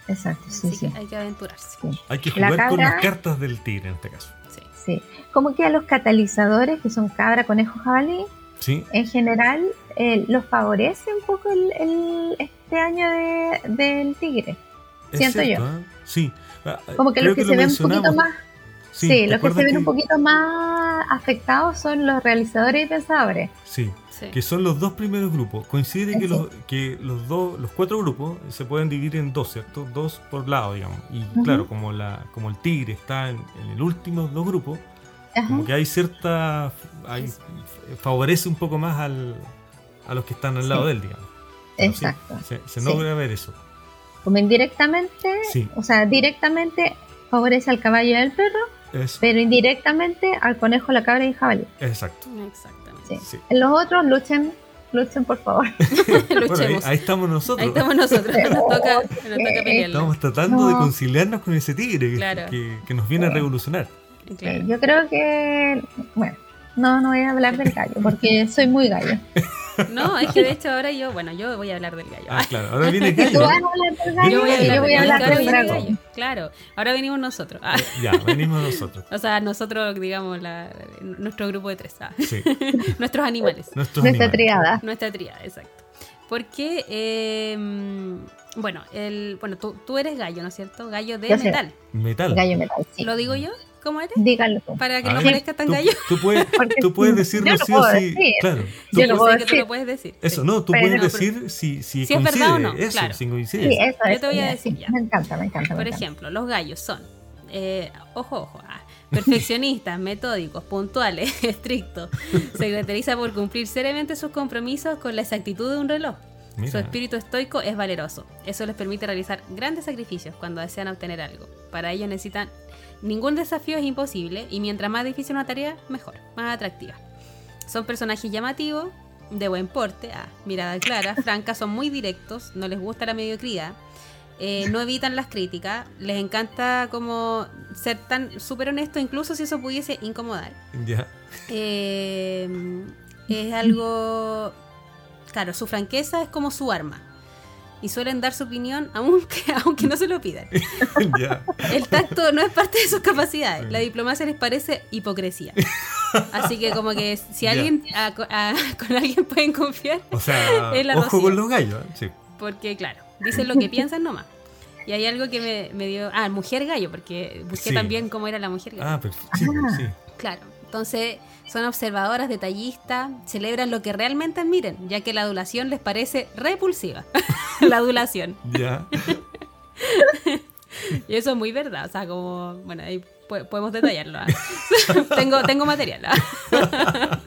Exacto, sí, Así sí. que hay que aventurarse. sí. Hay que La jugar con cabra- las cartas del tigre en este caso. Sí. sí. Como que a los catalizadores, que son cabra, conejo, jabalí, Sí, en general eh, los favorece un poco el, el- este año de- del tigre. es Siento cierto, yo. ¿eh? Sí. Ah, Como que creo los que, se ven un poquito más, Sí, sí, los que se ven que- un poquito más afectados son los realizadores y pensadores. Sí, Sí. que son los dos primeros grupos. Coincide que Sí. los, que los dos, los cuatro grupos se pueden dividir en dos, ¿cierto? Dos por lado, digamos. Y claro, como la, como el tigre está en, en el último dos grupos, Ajá. como que hay cierta hay- favorece un poco más al, a los que están al Sí. lado de él, digamos. Pero sí, Exacto. se, se Sí. logra ver eso. Como indirectamente, Sí, o sea, directamente favorece al caballo y al perro, pero indirectamente al conejo, la cabra y el jabalí. exacto. Exactamente. Sí. Sí. En los otros, luchen, luchen por favor. Bueno, ahí, estamos nosotros. Ahí estamos nosotros, nos toca, nos toca. Estamos tratando de No. conciliarnos con ese tigre que, Claro. que- que nos viene a revolucionar. Claro. Yo creo que, bueno, no, no voy a hablar del gallo porque soy muy gallo. No, es que de hecho ahora yo, bueno, yo voy a hablar del gallo. Ah, claro. Ahora viene Tú Gallo. vas a hablar del gallo Yo voy a hablar, yo voy a del- hablar el gallo. Claro, ahora venimos nosotros. Ah, Ya, venimos nosotros. o sea, nosotros, digamos, la- nuestro grupo de tres. ah, Sí. nuestros animales. Nuestros Nuestra animales. triada. Nuestra tríada, exacto. Porque, eh, bueno, el, bueno tú, tú eres gallo, ¿no es cierto? Gallo de Yo sé. metal. Metal. Gallo metal, sí. ¿Lo digo yo? ¿Cómo eres? Dígalo tú. Para que A no ver, parezca tan tú, gallo. Tú puedes, tú puedes yo decirlo lo sí o puedo sí. decir. Claro. Yo Tú- lo Yo puedo sé que tú decir. lo puedes decir. Eso, no, tú Pero puedes no, decir si, si, Si es verdad coincide. o no, Eso, claro. si coincide. Sí, eso, Yo eso, te voy a decir sí. ya. Me encanta, me encanta. me Por encanta. ejemplo, los gallos son, eh, ojo, ojo, ah, perfeccionistas, metódicos, puntuales, estrictos. Se caracteriza por cumplir seriamente sus compromisos con la exactitud de un reloj. Mira. Su espíritu estoico es valeroso. Eso les permite realizar grandes sacrificios cuando desean obtener algo. Para ello necesitan ningún desafío es imposible y mientras más difícil una tarea, mejor, más atractiva. Son personajes llamativos, de buen porte, ah, mirada clara, franca, son muy directos, no les gusta la mediocridad, eh, no evitan las críticas, les encanta como ser tan súper honesto, incluso si eso pudiese incomodar. Ya. Eh, es algo. Claro, su franqueza es como su arma. Y suelen dar su opinión aunque, aunque no se lo pidan. El tacto no es parte de sus capacidades. La diplomacia les parece hipocresía. Así que como que si alguien a- a- con alguien pueden confiar, O sea, Es la ojo con los gallos. ¿eh? Sí. porque claro, dicen lo que piensan nomás. Y hay algo que me, me dio... Ah, mujer gallo, porque busqué Sí. también cómo era la mujer gallo. Ah. Sí, pues, sí. Claro, entonces son observadoras, detallistas, celebran lo que realmente admiren, ya que la adulación les parece repulsiva. la adulación. Ya. Y eso es muy verdad, o sea, como, bueno, ahí po- podemos detallarlo. ¿ah? tengo, tengo material. ¿ah?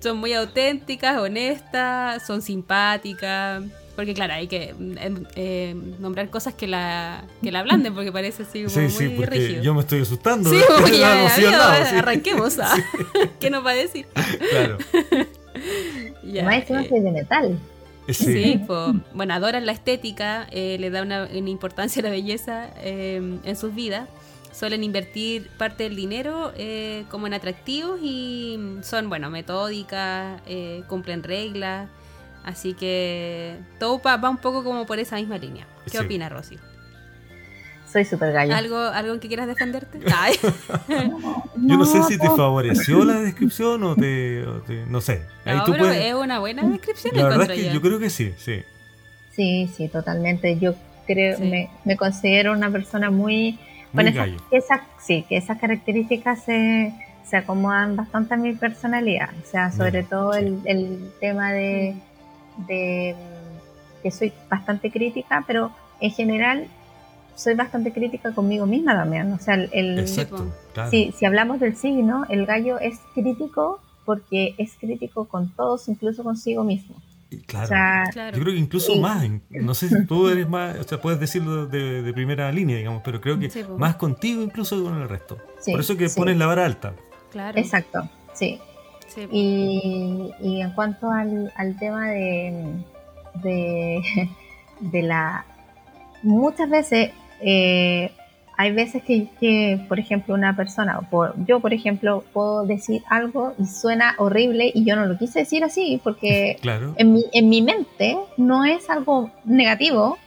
son muy auténticas, honestas, son simpáticas. Porque claro, hay que eh, eh, nombrar cosas que la, que la ablanden, porque parece así como Sí, muy sí, porque rígido. yo me estoy asustando. Sí, porque ya, lado, sí. arranquemos. ¿ah? ¿Qué nos va a decir? Claro. Ya, Más eh, que es de metal. Sí. Po. bueno, adoran la estética, eh, le da una, una importancia a la belleza eh, en sus vidas. Suelen invertir parte del dinero eh, como en atractivos y son, bueno, metódicas, eh, cumplen reglas. Así que todo pa- va un poco como por esa misma línea. ¿Qué Sí. opinas, Rosy? Soy súper gallo. ¿Algo, ¿Algo en que quieras defenderte? Ay. Yo no sé si te no. favoreció la descripción o te, o te- no sé. Ahí No, tú pero puedes. es una buena descripción. La verdad es que yo. yo creo que sí, sí. Sí, sí, totalmente. Yo creo, Sí. me, me considero una persona muy... Muy Bueno, esas, gallo. esas- sí, que esas características se, se acomodan bastante a mi personalidad. O sea, sobre todo sí. el, el tema de, de que soy bastante crítica, pero en general soy bastante crítica conmigo misma también. O sea, el, el- Exacto. Claro. si, si hablamos del signo, el gallo es crítico porque es crítico con todos, incluso consigo mismo. Claro. O sea, Claro. Yo creo que incluso Sí. más, no sé si tú eres más, o sea, puedes decirlo de, de primera línea, digamos, pero creo que Sí, más contigo incluso que con el resto. Sí, Por eso que sí. pones la vara alta. Claro. exacto, sí. Sí, po. Y, y en cuanto al, al tema de, de, de la... Muchas veces eh, hay veces que, que, por ejemplo, una persona, por, yo por ejemplo, puedo decir algo y suena horrible y yo no lo quise decir así porque Claro. en mi, en mi mente no es algo negativo,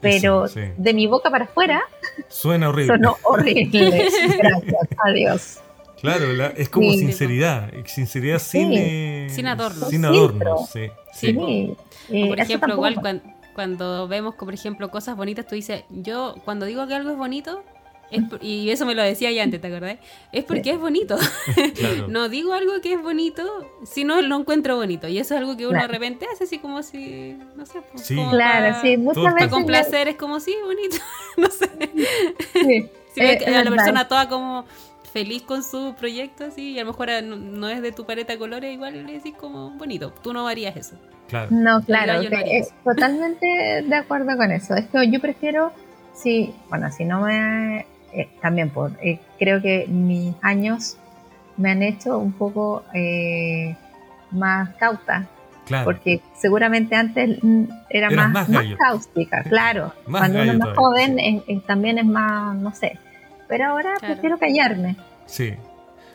pero Eso, sí. de mi boca para afuera Suena horrible. sonó horrible. Gracias a Dios. Claro, la- es como Sí. sinceridad. Sinceridad sin, Sí. eh, Sin adornos. Sin Sin adornos, sí. Sí, eh, por ejemplo, igual cuan- cuando, vemos, por ejemplo, cosas bonitas, tú dices, yo cuando digo que algo es bonito, es por- y eso me lo decía ya antes, ¿te acordás? Es porque es bonito. Claro. no digo algo que es bonito si no lo encuentro bonito. Y eso es algo que uno Claro. de repente hace así como si, no sé, pues, Sí. como Claro, pa- sí, muchas Para veces. complacer es como, sí, bonito. no sé. sí, Si ves Eh, a la verdad. persona toda como feliz con su proyecto así y a lo mejor no, no es de tu paleta de colores, igual le decís como bonito. Tú no harías eso. Claro. No, claro, no haría totalmente de acuerdo con eso. Es que yo prefiero, si, bueno, si no me, eh, también por, eh, creo que mis años me han hecho un poco eh, más cauta, Claro. porque seguramente antes era Eras más, más más cáustica, claro. Más Cuando uno es más joven es- es- también es más, no sé. Pero ahora Claro. prefiero callarme. Sí. si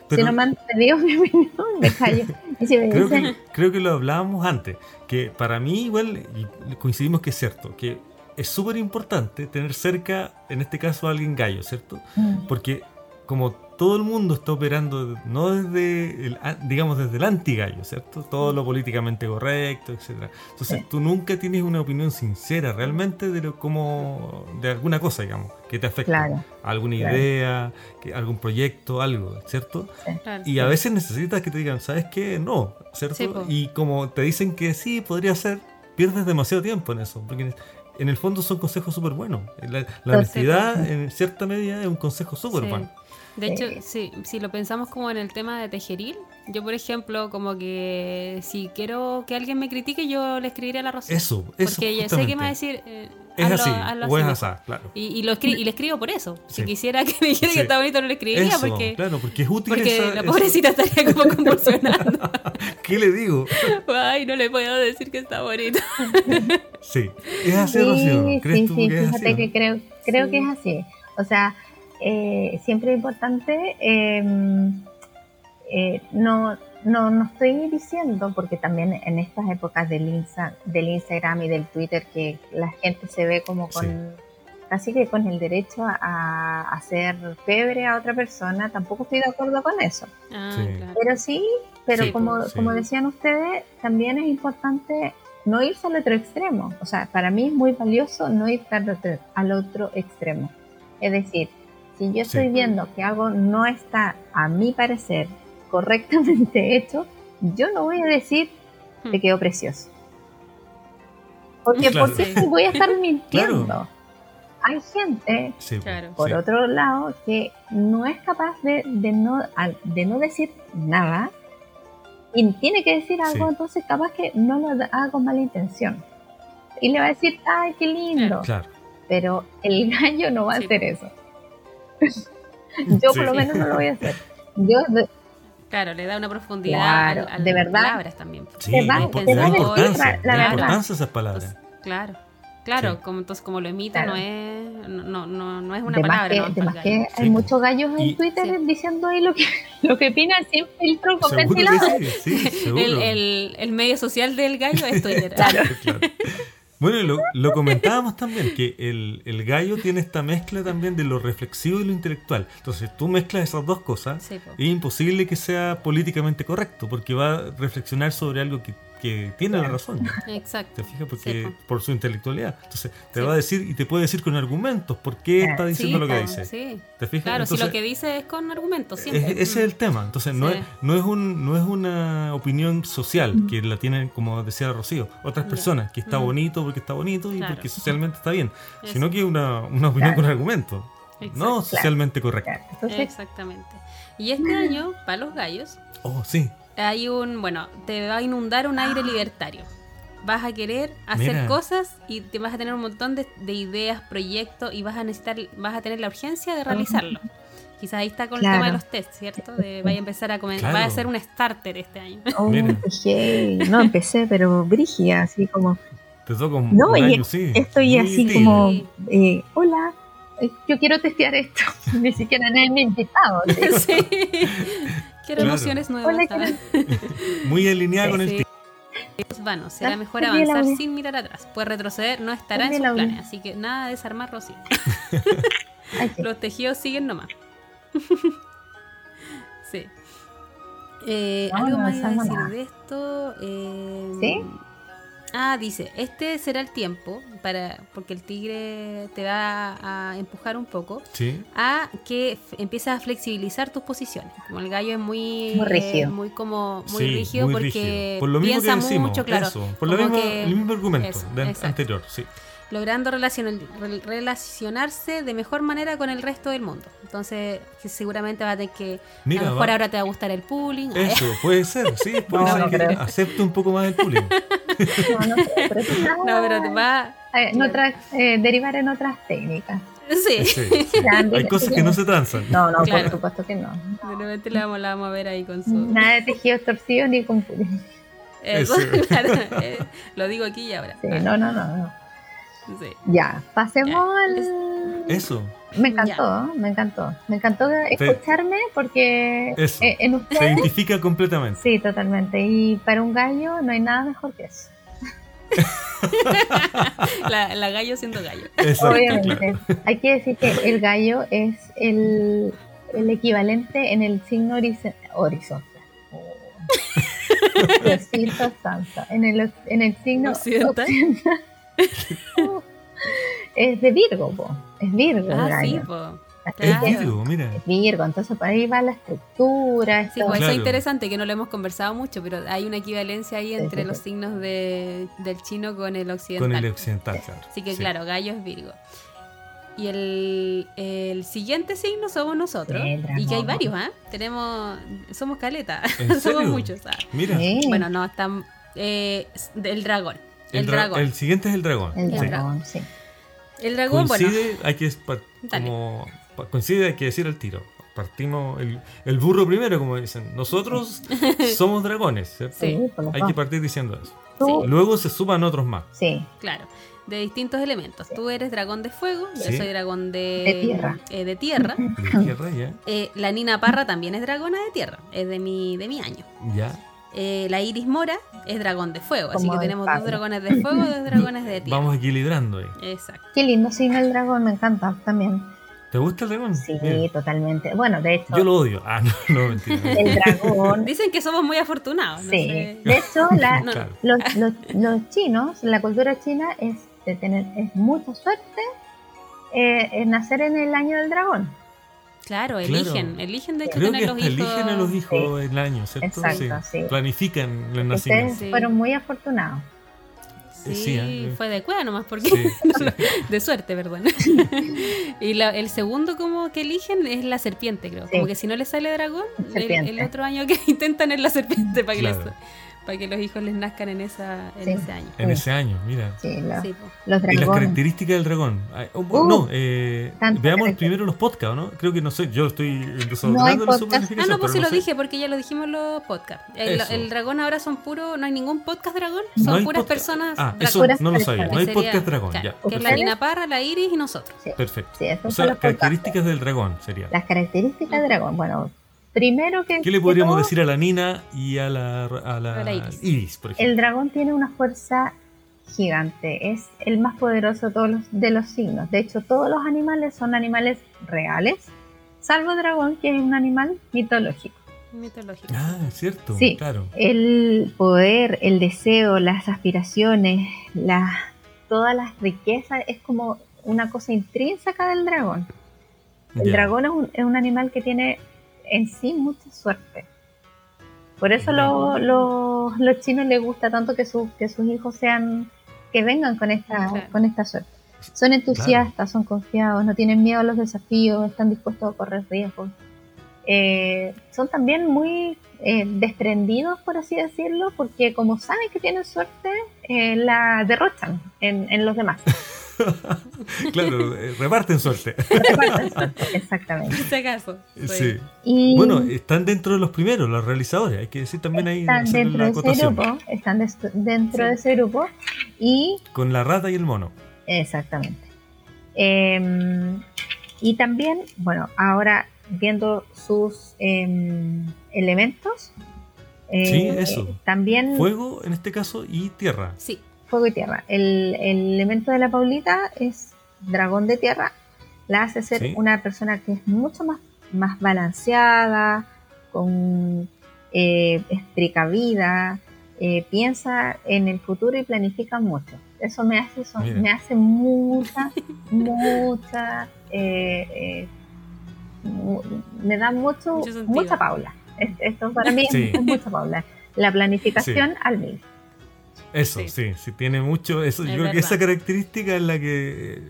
Pero no me han pedido mi opinión, me callo. Y si me creo, dicen, que, creo que lo hablábamos antes, que para mí igual, y coincidimos que es cierto, que es súper importante tener cerca, en este caso, a alguien gallo, ¿cierto? mm, Porque como todo el mundo está operando, no desde, el, digamos, desde el anti-gallo, ¿cierto? Todo lo políticamente correcto, etcétera. Entonces Sí. tú nunca tienes una opinión sincera realmente de lo como de alguna cosa, digamos, que te afecte. Claro. Alguna claro. idea, que, algún proyecto, algo, ¿cierto? Claro. Y a veces necesitas que te digan, ¿sabes qué? No, ¿cierto? Y como te dicen que sí, podría ser, pierdes demasiado tiempo en eso. Porque en el fondo son consejos súper buenos. La, la honestidad, en cierta medida, es un consejo súper Sí. bueno. De hecho, Sí. sí, si lo pensamos como en el tema de tejeril, yo por ejemplo, como que si quiero que alguien me critique, yo le escribiré a la Rocío. Eso, eso. Porque ya sé que me va a decir, eh, Es hazlo- así, hazlo o es mejor. así, claro. Y, y lo escri- y le escribo por eso. Si Sí. quisiera que me dijera Sí. que está bonito, no le escribiría Eso, porque, claro, porque es útil porque esa- la eso. pobrecita estaría como convulsionando. ¿Qué le digo? Ay, no le puedo decir que está bonito. Sí, es así, Rocío. ¿no? ¿Crees sí, tú sí, que es fíjate así? que creo, creo Sí. que es así. O sea, eh, siempre es importante eh, eh, no, no, no estoy diciendo, porque también en estas épocas del, Insta, del Instagram y del Twitter, que la gente se ve como con, Sí. casi que con el derecho a, a hacer febre a otra persona, tampoco estoy de acuerdo con eso. Ah, Sí. claro. Pero sí, pero Sí, como, sí. como decían ustedes, también es importante no irse al otro extremo. O sea, para mí es muy valioso no ir al otro, al otro extremo. Es decir, si yo estoy Sí. viendo que algo no está, a mi parecer, correctamente hecho, yo no voy a decir Hmm. te quedó precioso. Porque Claro. ¿por qué voy a estar mintiendo? Claro. Hay gente Sí, por sí. otro lado, que no es capaz de, de no, de no decir nada y tiene que decir algo, Sí. entonces capaz que no lo haga con mala intención. Y le va a decir, ay, qué lindo. Claro. Pero el gallo no va a hacer eso. Yo Sí. por lo menos no lo voy a hacer. Yo, Claro, le da una profundidad Claro, al- al- de a las verdad. palabras también. Sí, Te impor- te la va a decir importancia, la- la importancia de esas palabras. Entonces, claro, claro, Sí. como entonces como lo emite Claro. no es no, no, no es una de palabra, que, no, de más que hay Sí. muchos gallos en Y- Twitter Sí. diciendo ahí lo que, lo que opinan sin filtro el, el, el medio social del gallo es Twitter. Claro. Claro. Bueno, lo, lo comentábamos también, que el, el gallo tiene esta mezcla también de lo reflexivo y lo intelectual. Entonces, tú mezclas esas dos cosas Sí, es imposible que sea políticamente correcto, porque va a reflexionar sobre algo que, que tiene la razón. Exacto. ¿Te fijas? Porque, Sí, por su intelectualidad. Entonces, te Sí. va a decir y te puede decir con argumentos por qué está diciendo Sí, lo que dice. ¿Te fijas? Claro, si lo que dice es con argumentos es- siempre. ese es el tema. Entonces, no, es, no, es un, no es una opinión social que la tienen, como decía Rocío, otras personas, que está Mm. bonito porque está bonito y Claro. porque socialmente está bien, Eso. sino que una, una opinión Claro. con argumentos, no socialmente correcta. Exactamente. Y este año, para los gallos, Oh, sí. Hay un, bueno, te va a inundar un aire libertario. Vas a querer hacer Mira. cosas y te vas a tener un montón de, de ideas, proyectos y vas a necesitar, vas a tener la urgencia de realizarlo. Quizás ahí está con el Claro. tema de los test, ¿cierto? De, vaya a empezar a comenzar, Claro. va a ser un starter este año. oh, heavy. No, empecé, pero brigia, así como, Te toca un, No, y año, sí. estoy así tibio. como, Sí. eh, hola, eh, yo quiero testear esto. Ni siquiera nadie me ha invitado. así. sí. Quiero Claro. emociones nuevas. Muy alineada Sí, con el sí. tiempo. Será Ah, mejor avanzar sin mirar atrás. Pues retroceder no estará en sus planes, así que nada de desarmar sí. Los tejidos siguen nomás. sí. Eh, No, algo no más iba a decir nada. de esto. eh, ¿Sí? Ah, dice, este será el tiempo para, porque el tigre te va a empujar un poco Sí. a que empieces a flexibilizar tus posiciones. Como el gallo es muy, Muy rígido. eh, muy como muy Sí, rígido muy porque rígido. Por lo mismo piensa que decimos, mucho, claro. eso, por lo mismo, que- el mismo argumento eso, de- exacto. anterior, sí. Logrando relacion- re- relacionarse de mejor manera con el resto del mundo. Entonces, que seguramente va a tener que. Mira, a lo mejor va- ahora te va a gustar el pooling. Eso, puede ser, sí, puede No, ser no que creo. acepte un poco más el bullying. No, no sé, pero quizás, No, pero te va. eh, en otras, eh, derivar en otras técnicas. Sí. Sí, sí. Ya, Hay cosas que no se transan. No, no, Claro. por supuesto que no. De repente la vamos, la vamos a ver ahí con su. Nada de tejidos torcidos ni con puri. Eso, Eso. claro, eh, lo digo aquí y ahora. Sí, Ah, no, no, no, no. Sí. Ya, pasemos Ya, al... Eso, Me encantó, me encantó. Me encantó escucharme porque Eso. eh, en se identifica completamente. Sí, totalmente. Y para un gallo no hay nada mejor que eso. La, la gallo siendo gallo. Exacto, Obviamente. claro. Hay que decir que el gallo es el, el equivalente en el signo horiz- horizontal. Oh. Diosito santo. En el, en el signo Occidental. occidental. es de Virgo, po. es Virgo Ah, sí. Es Claro. Virgo, mira. Es Virgo, entonces por ahí va la estructura. Sí, pues eso es interesante que no lo hemos conversado mucho, pero hay una equivalencia ahí entre sí, los sí. signos de, del chino con el occidental. Con el occidental, claro. Así que Sí. claro, gallo es Virgo. Y el, el siguiente signo somos nosotros. Y que hay varios, ¿ah? Tenemos, somos caleta. ¿En somos muchos, ¿ah? Mira, Sí, Bueno, no, están eh, el dragón. El, el, dra- dragón. el siguiente es el dragón. el sí. dragón, sí. El dragón, bueno. Coincide, hay que como coincide, hay que decir el tiro. Partimos el, el burro primero, como dicen. Nosotros somos dragones, ¿cierto? Sí. Hay que partir diciendo eso. Luego se suman otros más. sí, Claro, de distintos elementos. Tú eres dragón de fuego, yo Sí. soy dragón de, De tierra. eh, de tierra. De tierra, ya. Eh, la Nina Parra también es dragona de tierra, es de mi, de mi año. Ya. Eh, la Iris Mora es dragón de fuego, así que tenemos dos dragones de fuego y dos dragones de tierra. Vamos equilibrando ahí. Exacto. qué lindo signo el dragón, me encanta también. ¿Te gusta el dragón? Sí, totalmente. Bueno, de hecho, Yo lo odio. Ah, no, no, mentira. el dragón, Dicen que somos muy afortunados. no sí. sé. De hecho, la- No, Claro. los, los, los chinos, la cultura china es de tener es mucha suerte eh, en nacer en el año del dragón. Claro, Claro. eligen, eligen de hecho Creo que tener los hijos. eligen a los hijos el año, ¿cierto? Exacto, sí. Planifican el Ustedes nacimiento. Sí. fueron muy afortunados. Sí, Sí, eh. fue de cueva nomás, porque Sí, de suerte, perdón. y la- el segundo como que eligen es la serpiente, creo. Sí. Como que si no les sale dragón, el, otro año que intentan es la serpiente para que, Claro. les- para que los hijos les nazcan en, esa, en Sí. ese año. En ese año, mira. Sí, lo- Sí, los Y las dragones. características del dragón. Ay, oh, Uh, no, eh, veamos primero los podcasts, ¿no? Creo que no sé, yo estoy No hay podcast. Ah, no, pues sí pero lo sé. dije porque ya lo dijimos en los podcasts. El, el dragón ahora son puros, no hay ningún podcast dragón, No son hay puras personas Ah, eso Puras no lo sabía. No hay podcast sería- dragón, claro, ya. Que es la. Nina Parra, la Iris y nosotros. Sí. Perfecto. Sí, O son sea, características del dragón sería. Las características del dragón. Bueno, primero que. ¿Qué le podríamos todo, decir a la Nina y a la, a la, A la Iris. Iris, por ejemplo? El dragón tiene una fuerza gigante. Es el más poderoso de todos los, de los signos. De hecho, todos los animales son animales reales, salvo el dragón, que es un animal mitológico. Mitológico. Ah, es cierto, Sí. claro. El poder, el deseo, las aspiraciones, la, todas las riquezas, es como una cosa intrínseca del dragón. El dragón es un, es un animal que tiene en sí mucha suerte. Por eso lo- lo- los chinos les gusta tanto que, sus que sus hijos sean, que vengan con esta, Claro. con esta suerte. Son entusiastas, son confiados, no tienen miedo a los desafíos, están dispuestos a correr riesgos. Eh, son también muy eh, desprendidos, por así decirlo, porque como saben que tienen suerte, eh, la derrochan en, en los demás. claro, eh, reparten suerte. Reparten suerte, Exactamente. En este caso. sí. Y Bueno, están dentro de los primeros, los realizadores. Hay que decir también ahí están dentro la de ese grupo, están dentro Sí. de ese grupo y Con la rata y el mono. exactamente. Em, y también, bueno, ahora viendo sus em, elementos, eh, Sí, eso. también Fuego, en este caso, y tierra. Sí, fuego y tierra. El, el elemento de la Paulita es dragón de tierra, la hace ser Sí. una persona que es mucho más, más balanceada, con eh, es precavida, eh, piensa en el futuro y planifica mucho. Eso me hace, Mira. me hace mucha, mucha, eh, eh, mu- me da mucho, mucha Paula. Es- Esto para mí Sí. es mucha Paula. La planificación al mil. Eso, Sí. sí, sí, tiene mucho. Eso, Es yo creo que esa característica es la que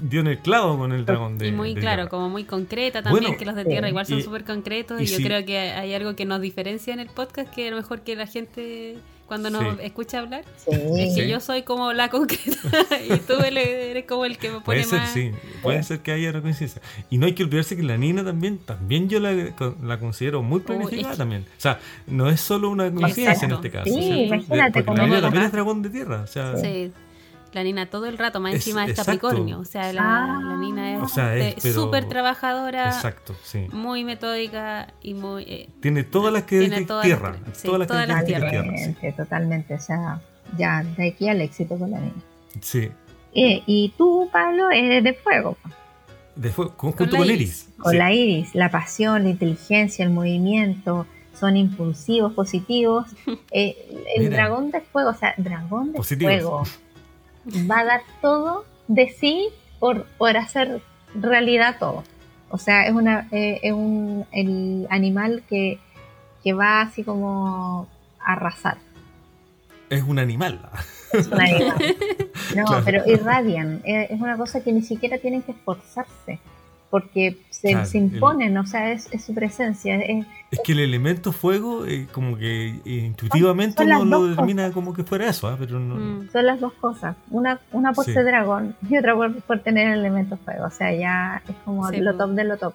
dio en el clavo con el dragón de. y muy de claro, tierra. como muy concreta también, Bueno, que los de tierra igual son súper concretos. y Y, yo si- creo que hay algo que nos diferencia en el podcast, que a lo mejor que la gente cuando nos Sí. escucha hablar, Sí. es que Sí. yo soy como la concreta y tú eres como el que me pone Puede ser, más... sí, puede ser que haya una coincidencia. Y no hay que olvidarse que la Nina también, también yo la, la considero muy planificada es que- también. O sea, no es solo una coincidencia en este caso. Sí, ¿cierto? imagínate porque la Nina también es dragón de tierra. O sea, Sí. La Nina todo el rato, más Es- encima es exacto. Capricornio. O sea, la, Ah. la Nina es O sea, es, pero- súper trabajadora, exacto, sí. muy metódica y muy... eh, Tiene todas las Tiene características todas tierra. las- sí, todas las todas las características tierra. sí. Totalmente, totalmente. O sea, ya de aquí al éxito con la niña. Sí. Eh, y tú, Pablo, eres de fuego. Después, con- Con junto la con Iris. Iris. Con sí. la iris, la pasión, la inteligencia, el movimiento, son impulsivos, positivos. Eh, el Mira. dragón de fuego, o sea, dragón de Positivos. fuego, va a dar todo de sí por, por hacer realidad todo. O sea, es, una, eh, es un el animal que, que va así como a arrasar. Es un animal. Es un animal. No, Claro. pero irradian. Eh, Es una cosa que ni siquiera tienen que esforzarse. Porque se, Claro, se imponen, o sea, es, es su presencia. Es, Es que el elemento fuego, eh, como que eh, intuitivamente uno lo determina como que fuera eso, ¿ah? pero no. mm, son las dos cosas. Una, una por Sí. ser dragón y otra por, por tener el elemento fuego. O sea, ya es como Sí, lo top de lo top.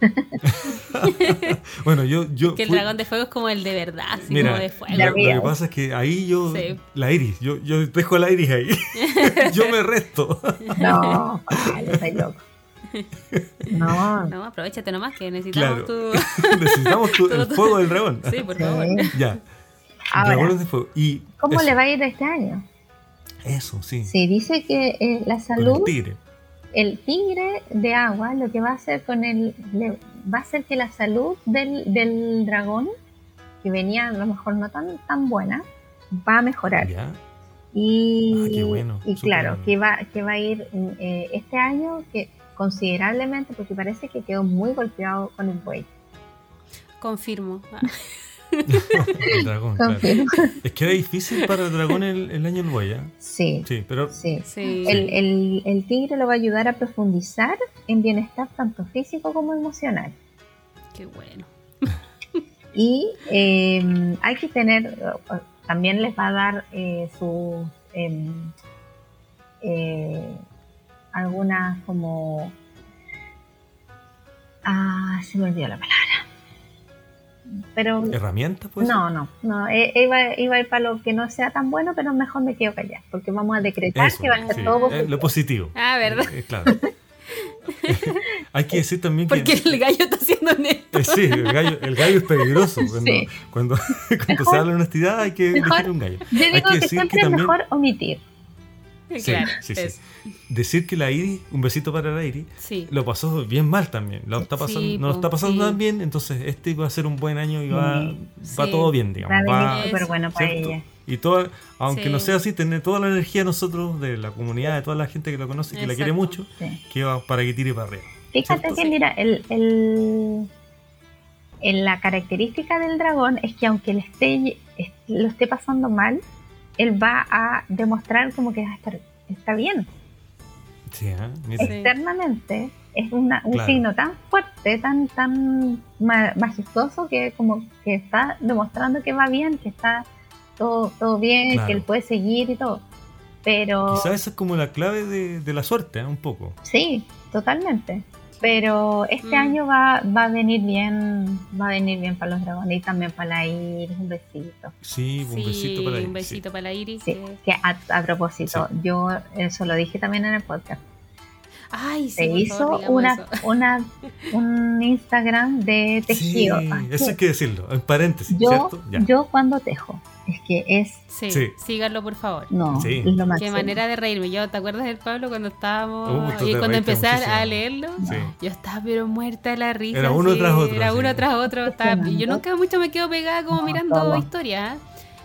bueno, yo... yo Que el fui- dragón de fuego es como el de verdad, así Mira, como de fuego. lo, lo que pasa es que ahí yo... Sí. La iris, yo, yo dejo la iris ahí. yo me resto. No, vale, estoy loco. No, No, aprovechate nomás que necesitamos Claro. tu... Necesitamos tu- el fuego del dragón. Sí, por favor. sí. Ya. Ahora, Dragones de fuego. Y ¿cómo eso, le va a ir este año? Eso, sí. Sí, dice que eh, la Con salud, el tigre. el tigre de agua, lo que va a hacer con el, le- va a hacer que la salud del, del dragón, que venía a lo mejor no tan, tan buena, va a mejorar. Ya. Y, Ah, qué bueno, y claro, bueno. que va, que va a ir eh, este año que considerablemente, porque parece que quedó muy golpeado con el buey. Confirmo. Ah, El dragón, claro. Es que era difícil para el dragón el, el año del buey, ¿eh? Sí, Sí, pero sí. Sí. El, el- el tigre lo va a ayudar a profundizar en bienestar tanto físico como emocional. Qué bueno. Y eh, hay que tener, también les va a dar eh, sus em, eh, algunas como... Ah, se me olvidó la palabra. Pero herramientas, pues. no, no, no. eh, Iba, iba a ir para lo que no sea tan bueno, pero mejor me quedo callada, porque vamos a decretar Eso, que va a ser sí, todo eh, lo positivo. Ah, ¿verdad? Eh, claro. Hay que decir también que. Porque el gallo está haciendo honesto. Eh, sí, el gallo, el gallo es peligroso. Cuando, Sí. cuando, cuando Mejor- se habla de honestidad hay que mejor- elegir un gallo. Yo Hay digo que que, decir siempre que es mejor omitir. Sí, claro. sí, sí. eso. Decir que la Iris, un besito para la Iris, Sí. lo pasó bien mal también. Lo está pasando, Sí, no lo está pasando sí. tan bien, entonces este va a ser un buen año y va, Sí. va todo bien, digamos. Va- súper bueno para ¿cierto? ella. Y toda, aunque Sí. no sea así, tener toda la energía nosotros, de la comunidad, de toda la gente que lo conoce, que la quiere mucho, Sí. que va para que tire para arriba. Fíjate ¿Cierto? que, mira, el, el- en la característica del dragón es que aunque le esté, est- lo esté pasando mal, él va a demostrar como que va a estar, está bien. Sí, ¿eh? Externamente es una- un Claro. signo tan fuerte, tan, tan ma- majestuoso que como que está demostrando que va bien, que está todo, todo bien, Claro. que él puede seguir y todo. Pero Quizás esa es como la clave de, de la suerte, ¿eh? un poco. Sí, totalmente. Pero este Mm. año va, va a venir bien, va a venir bien para los dragones y también para la Iris, un besito. Sí, un Sí, besito para ahí. un besito para la Iris. Sí, que- que a, a propósito, yo eso lo dije también en el podcast. Ay, sí, Se hizo favor, una, eso. una, un Instagram de tejido. Sí, Ay, eso hay que decirlo, en paréntesis, yo, ¿cierto? Ya. yo cuando tejo, es que es, Sí, Sí. síganlo por favor. no, Sí. es lo Qué máximo. manera de reírme. Yo, ¿te acuerdas del Pablo cuando estábamos Uh, y cuando empecé a leerlo? Sí. Yo estaba pero muerta de la risa. Era uno tras otro, Era uno tras otro. estaba- yo nunca mucho me quedo pegada como No, mirando todo. historias. ¿eh?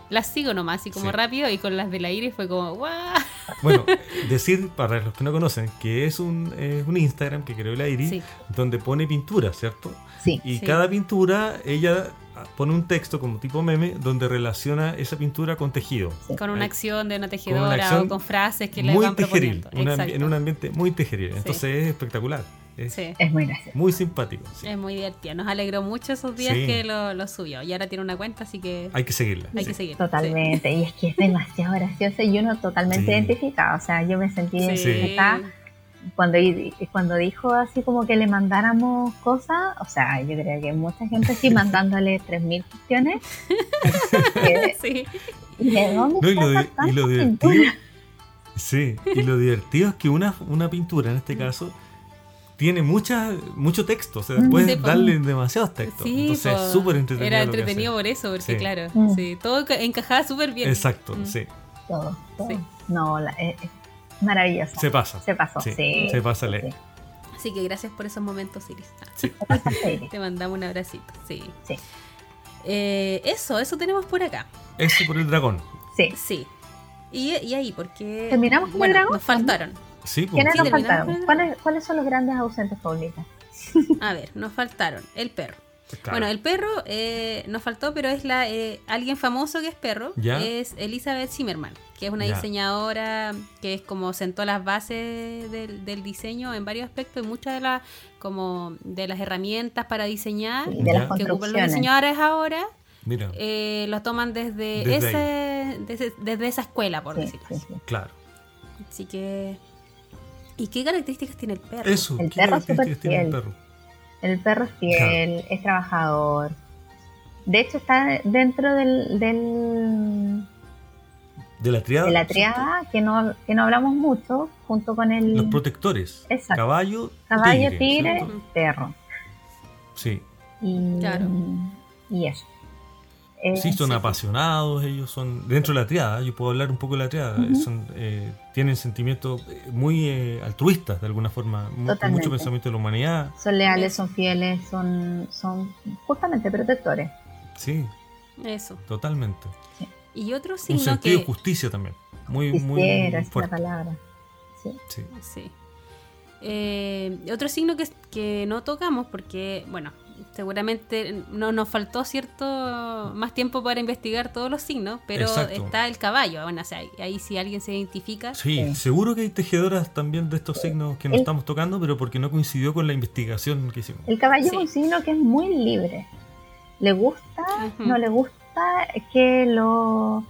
Las sigo nomás, así como Sí. rápido. Y con las de la Iris fue como, ¡guau! Bueno, decir para los que no conocen que es un, es un Instagram que creó la Iris, Sí, donde pone pintura, ¿cierto? Sí, Y Sí. cada pintura, ella pone un texto como tipo meme donde relaciona esa pintura con tejido. con una acción de una tejedora acción o con frases que le muy van tejeril, proponiendo. en un ambiente muy tejeril. Sí. Entonces es espectacular, es Sí. es muy gracioso. muy simpático. sí. Es muy divertido. Nos alegró mucho esos días Sí. que lo, lo subió. Y ahora tiene una cuenta, así que Hay que seguirla. hay sí. que seguir. Totalmente, y es que es demasiado gracioso y uno totalmente Sí. identificado. O sea, yo me sentí Sí. Cuando, cuando dijo así como que le mandáramos cosas. O sea, yo creo que mucha gente sí mandándole 3.000 cuestiones. Eh, Sí. ¿Y de dónde No, y, lo, di- y lo divertido. Sí, y lo divertido es que una, una pintura en este caso tiene mucha, mucho texto, o sea, Mm. puedes Sí, darle demasiados textos. Sí, Entonces po. es súper entretenido. Era entretenido por eso, porque Sí. claro, Mm. sí, todo ca- encajaba súper bien. Exacto, Mm. sí. Todo, todo. Sí. No, la- es, es maravilloso. Se pasa. Se pasó, Sí, sí. se pasa. Sí. Así que gracias por esos momentos, Iris. Sí. Te mandamos un abracito. Sí. Sí. Eh, eso, eso tenemos por acá. Eso por el dragón. Sí. Sí. Y, y ahí, porque. ¿Terminamos con el dragón? Nos faltaron. Sí, pues. ¿Quiénes Sí, nos faltaron? ¿Cuáles, ¿Cuáles son los grandes ausentes, Paulita? A ver, nos faltaron. El perro. Claro. Bueno, el perro eh, nos faltó, pero es la eh, alguien famoso que es perro. Ya. Es Elizabeth Zimmerman, que es una diseñadora que es como sentó las bases del, del diseño en varios aspectos y muchas de las como de las herramientas para diseñar Sí, de Ya. las que ocupan los diseñadores ahora Mira, eh, lo toman desde, Desde ese, desde, desde esa escuela, por Sí, decirlo sí, así. sí. claro. Así que. ¿Y qué características tiene el perro? Eso. El ¿qué perro características tiene el perro? El perro es fiel, es trabajador. De hecho, está dentro del, del De la triada. de la triada que no, que no hablamos mucho, junto con el Los protectores. Exacto. Caballo, caballo, tigre, tigre, perro. Sí. Y, Claro. y eso. Eh, Sí, son sí. apasionados, ellos son dentro de la triada, yo puedo hablar un poco de la triada, son, eh, tienen sentimientos eh, muy eh, altruistas de alguna forma, con mucho pensamiento de la humanidad, Son leales, son fieles, son, son justamente protectores. sí, Eso. totalmente. Y otro Un signo sentido que... de justicia también, muy, muy es la fuerte. palabra. Sí. Sí. Sí. Eh, otro signo que, que no tocamos porque, bueno, seguramente no nos faltó cierto más tiempo para investigar todos los signos, pero Exacto. está el caballo. Bueno, o sea, ahí- si alguien se identifica, Sí, Sí. seguro que hay tejedoras también de estos signos que no El- estamos tocando, pero porque no coincidió con la investigación que hicimos. El caballo Sí. es un signo que es muy libre. Le gusta, no le gusta que lo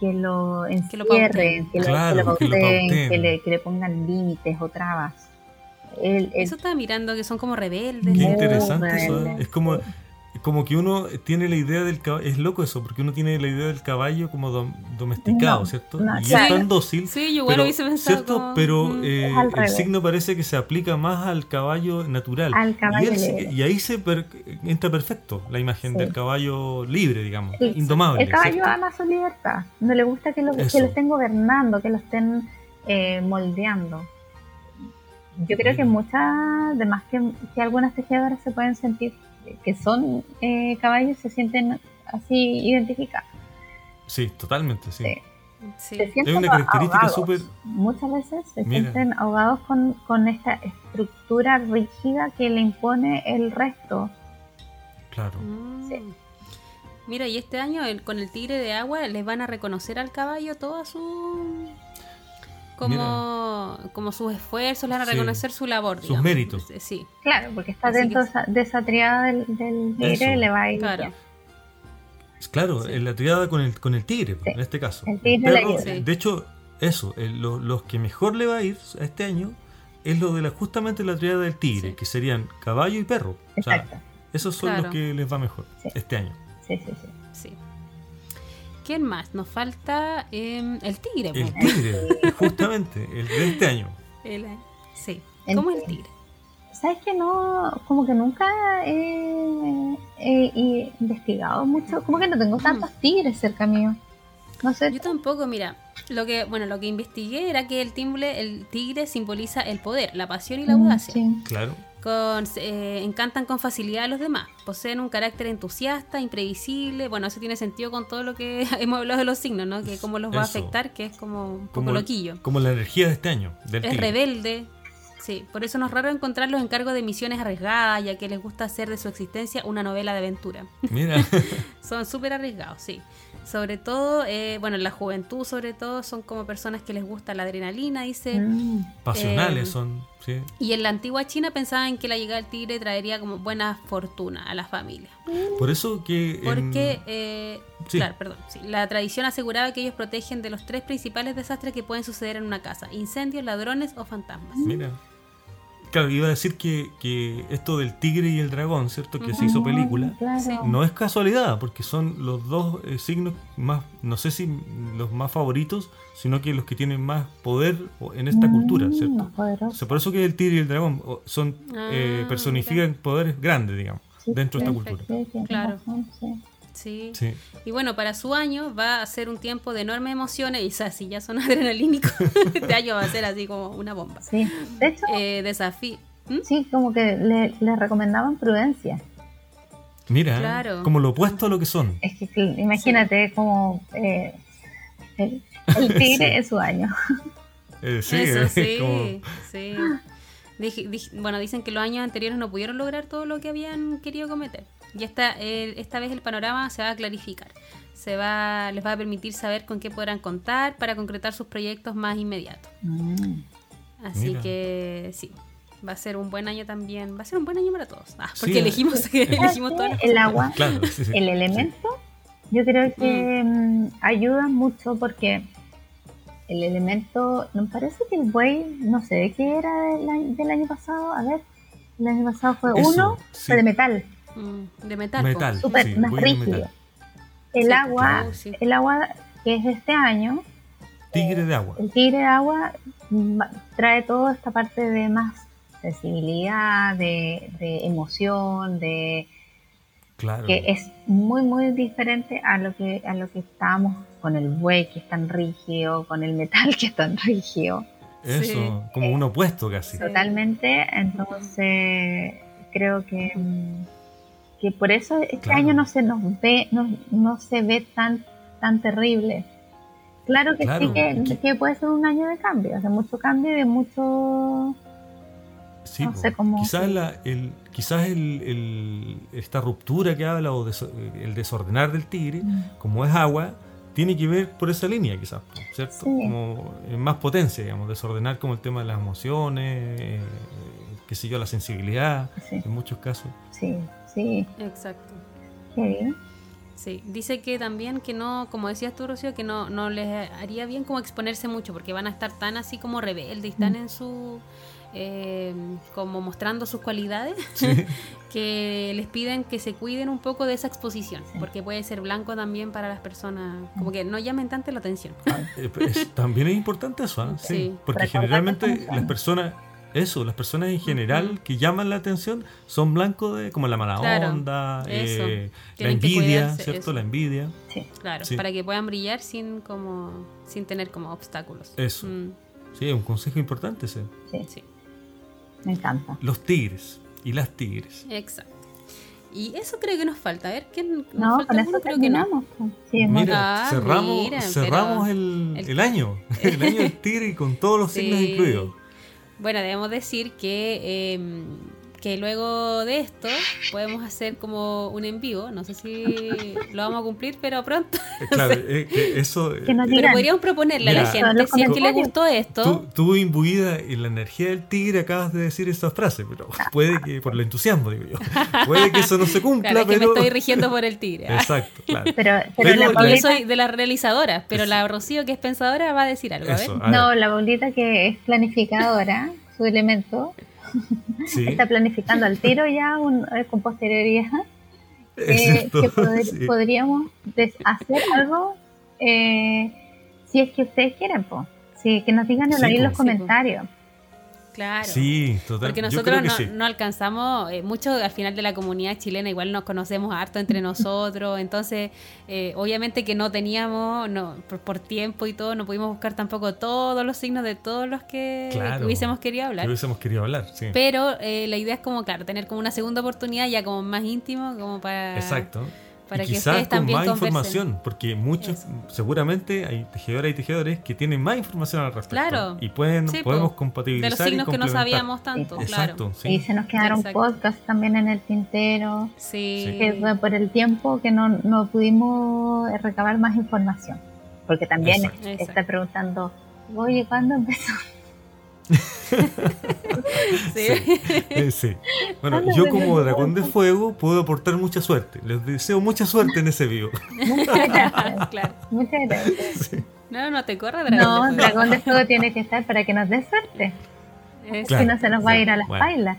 que lo Que lo encierren, que lo, Claro, que lo que lo pauten, que le, que le pongan límites o trabas. Él- él- eso estaba mirando que son como rebeldes. Qué interesante eso, ¿eh? rebelde, es como. Como que uno tiene la idea del caballo, es loco eso, porque uno tiene la idea del caballo como dom- domesticado, No, ¿cierto? no, y claro. es tan dócil, Sí, yo igual pero, ¿cierto? como- pero mm. eh, el signo parece que se aplica más al caballo natural. Al caballo y, él sí libre. que- y ahí se per- entra perfecto la imagen Sí. del caballo libre, digamos, Sí. indomable. el caballo ¿cierto? ama su libertad. No le gusta que lo, que lo estén gobernando, que lo estén eh, moldeando. Yo creo que Mira. muchas, además que, que algunas tejedoras se pueden sentir que son eh, caballos, se sienten así identificados. Sí, totalmente, sí. Sí. Sí. Se sienten Es una característica súper... Muchas veces se Mira. sienten ahogados con, con esta estructura rígida que le impone el resto. Claro. Mm. Sí. Mira, y este año el- con el tigre de agua les van a reconocer al caballo toda su como, como sus esfuerzos, le van a Sí. reconocer su labor, Sus digamos. méritos. Sí, Claro, porque está Así dentro que- de esa, triada del, del tigre, Eso. le va a ir Claro. bien. Claro, Sí. la triada con el, con el tigre, Sí. en este caso. El tigre la perro, ayuda. De hecho, eso, el- lo- los que mejor le va a ir a este año es lo de la justamente la triada del tigre, Sí. que serían caballo y perro. O sea, Exacto. esos son Claro. los que les va mejor Sí. este año. Sí, sí, sí. Sí. ¿Quién más? Nos falta em, el tigre. El tigre, justamente, el de este año. El- sí. El ¿Cómo es el tigre. ¿Sabes que no? Como que nunca he, he- he investigado mucho. Como que no tengo tantos tigres cerca mío. No sé. Yo tampoco, mira, lo que, bueno, lo que investigué era que el timbre, el tigre simboliza el poder, la pasión y la Mm, audacia. sí. Claro. Con, eh, encantan con facilidad a los demás. Poseen un carácter entusiasta, imprevisible. Bueno, eso tiene sentido con todo lo que hemos hablado de los signos, ¿no? Que cómo los va a afectar, que es como un poco Como, loquillo. como la energía de este año, del Es tigre. rebelde. Sí, por eso no es raro encontrarlos en cargo de misiones arriesgadas, ya que les gusta hacer de su existencia una novela de aventura. Mira, Son súper arriesgados, sí. Sobre todo, eh, bueno, en la juventud sobre todo, son como personas que les gusta la adrenalina, dice. Mm, pasionales Eh, son, sí. Y en la antigua China pensaban que la llegada del tigre traería como buena fortuna a la familia. Por eso que... en- Porque, eh, Sí. claro, perdón, sí, la tradición aseguraba que ellos protegen de los tres principales desastres que pueden suceder en una casa, incendios, ladrones o fantasmas. Mira. Claro, iba a decir que, que esto del tigre y el dragón, ¿cierto? Que se hizo película. Claro. Sí. No es casualidad, porque son los dos eh, signos más, no sé si los más favoritos, sino que los que tienen más poder en esta cultura, Mm, ¿cierto? poderoso. O sea, por eso que el tigre y el dragón son eh, Ah, personifican poderes grandes, digamos, Sí, dentro de esta perfecto. cultura. Sí, Claro. Sí. Sí. Sí. Y bueno, para su año va a ser un tiempo de enormes emociones, y o sea, si ya son adrenalínicos, este año va a ser así como una bomba. Sí. De hecho, Eh, desafío. ¿Mm? sí, como que le, le recomendaban prudencia. Mira, Claro. como lo opuesto a lo que son. Es que cl- imagínate como eh, el, el tigre Sí. es su año. Eh, sí, Eso es sí, como- sí. Dije- dije- bueno, dicen que los años anteriores no pudieron lograr todo lo que habían querido cometer. Y esta, el- esta vez el panorama se va a clarificar. Se va, les va a permitir saber con qué podrán contar para concretar sus proyectos más inmediatos. Mm. Así Mira. que sí, va a ser un buen año también. Va a ser un buen año para todos. Ah, Sí, porque eh. elegimos, elegimos todas las el cosas. agua, Claro, sí, sí. el elemento, yo creo que mm, ayuda mucho porque el elemento, me parece que el buey, no sé de qué era del año, del año pasado, a ver, El año pasado fue Eso, uno, sí. fue de metal, Mm, de metal. Metal. súper sí, más rígido. metal. El Sí, agua, claro, sí. el agua que es de este año, Tigre de agua. el tigre de agua trae toda esta parte de más sensibilidad, de, de emoción, de Claro. que es muy muy diferente a lo que a lo que estábamos con el buey que es tan rígido, con el metal que es tan rígido. Eso, Sí. como un opuesto casi. Totalmente, entonces creo que mm, que por eso este Claro. año no se nos ve no, no se ve tan tan terrible. Claro que Claro, sí que, puede ser un año de cambio, de mucho cambio y de mucho Sí, No sé cómo- quizás, la, el, quizás el, el- esta ruptura que habla o el desordenar del tigre, como es agua, tiene que ver por esa línea quizás, ¿cierto? Sí. Como en más potencia, digamos, desordenar como el tema de las emociones, eh, qué sé yo, la sensibilidad, sí, en muchos casos. sí, sí, Exacto. qué bien. Sí, dice que también que no, como decías tú, Rocío, que no, no les haría bien como exponerse mucho, porque van a estar tan así como rebeldes y están Mm. en su, eh, como mostrando sus cualidades, Sí. que les piden que se cuiden un poco de esa exposición, Sí. porque puede ser blanco también para las personas, como que no llamen tanto la atención. Ah, eh, es- también es importante eso, ¿ah? sí. Sí. Porque generalmente las personas, eso, las personas en general que llaman la atención son blancos de como la mala Claro, onda, eh, la envidia, cuidarse, ¿cierto? eso. La envidia. Sí, Claro, Sí. para que puedan brillar sin como sin tener como obstáculos. Eso. Mm, Sí, es un consejo importante ese. sí, sí. me encanta. Los tigres y las tigres. Exacto. Y eso creo que nos falta. A ver, ¿qué nos No, falta eso Creo que no. pues. Sí, Mira, Ah, cerramos, mira, cerramos el, el- el año, el año del tigre y con todos los Sí. signos incluidos. Bueno, debemos decir que, eh, que luego de esto podemos hacer como un en vivo. No sé si lo vamos a cumplir, pero pronto. Eh, Claro, eh, que eso... eh, Que nos eh, Pero podríamos proponerle a la gente, si es que le gustó esto. Tú, tú imbuida en la energía del tigre acabas de decir esa frase, pero puede que, por el entusiasmo, digo yo, puede que eso no se cumpla, Claro, es que pero... me estoy rigiendo por el tigre. ¿ah? Exacto, claro. Pero, pero, Pero la yo soy de las realizadoras, pero Eso. la Rocío, que es pensadora, va a decir algo. A ver. No, la Paulita que es planificadora, su elemento, sí, está planificando al tiro ya un, eh, con posterioridad eh, cierto, que poder- sí. podríamos hacer algo eh, si es que ustedes quieren, po. Sí, que nos digan Sí, ahí en los Sí, po. Claro. Sí, total. Porque nosotros no, sí. no alcanzamos, eh, mucho al final de la comunidad chilena igual nos conocemos harto entre nosotros, entonces eh, obviamente que no teníamos, no, por, por tiempo y todo, no pudimos buscar tampoco todos los signos de todos los que Claro. hubiésemos querido Que hablar. hubiésemos querido hablar, sí. Pero eh, la idea es como, claro, tener como una segunda oportunidad ya como más íntimo, como para... Exacto. Para y que quizás ustedes con también más conversen. información, porque muchos, Eso. seguramente hay tejedoras y tejedores que tienen más información al respecto. Claro. Y pueden, Sí, po. podemos De compatibilizar los signos y que no complementar. sabíamos tanto, claro. Exacto, sí. Y se nos quedaron Exacto. podcasts también en el tintero, Sí. Que fue por el tiempo que no, no pudimos recabar más información. Porque también. Exacto. está preguntando, oye, ¿cuándo empezó? Sí. Eh, sí. Bueno, Habla yo como dragón de fuego puedo aportar mucha suerte. Les deseo mucha suerte en ese vivo. Muchas gracias. claro. Muchas gracias. No, no te corras, dragón. No, de fuego. Dragón de Fuego tiene que estar para que nos dé suerte. Claro. Si no se nos va a ir a las Bueno. bailas.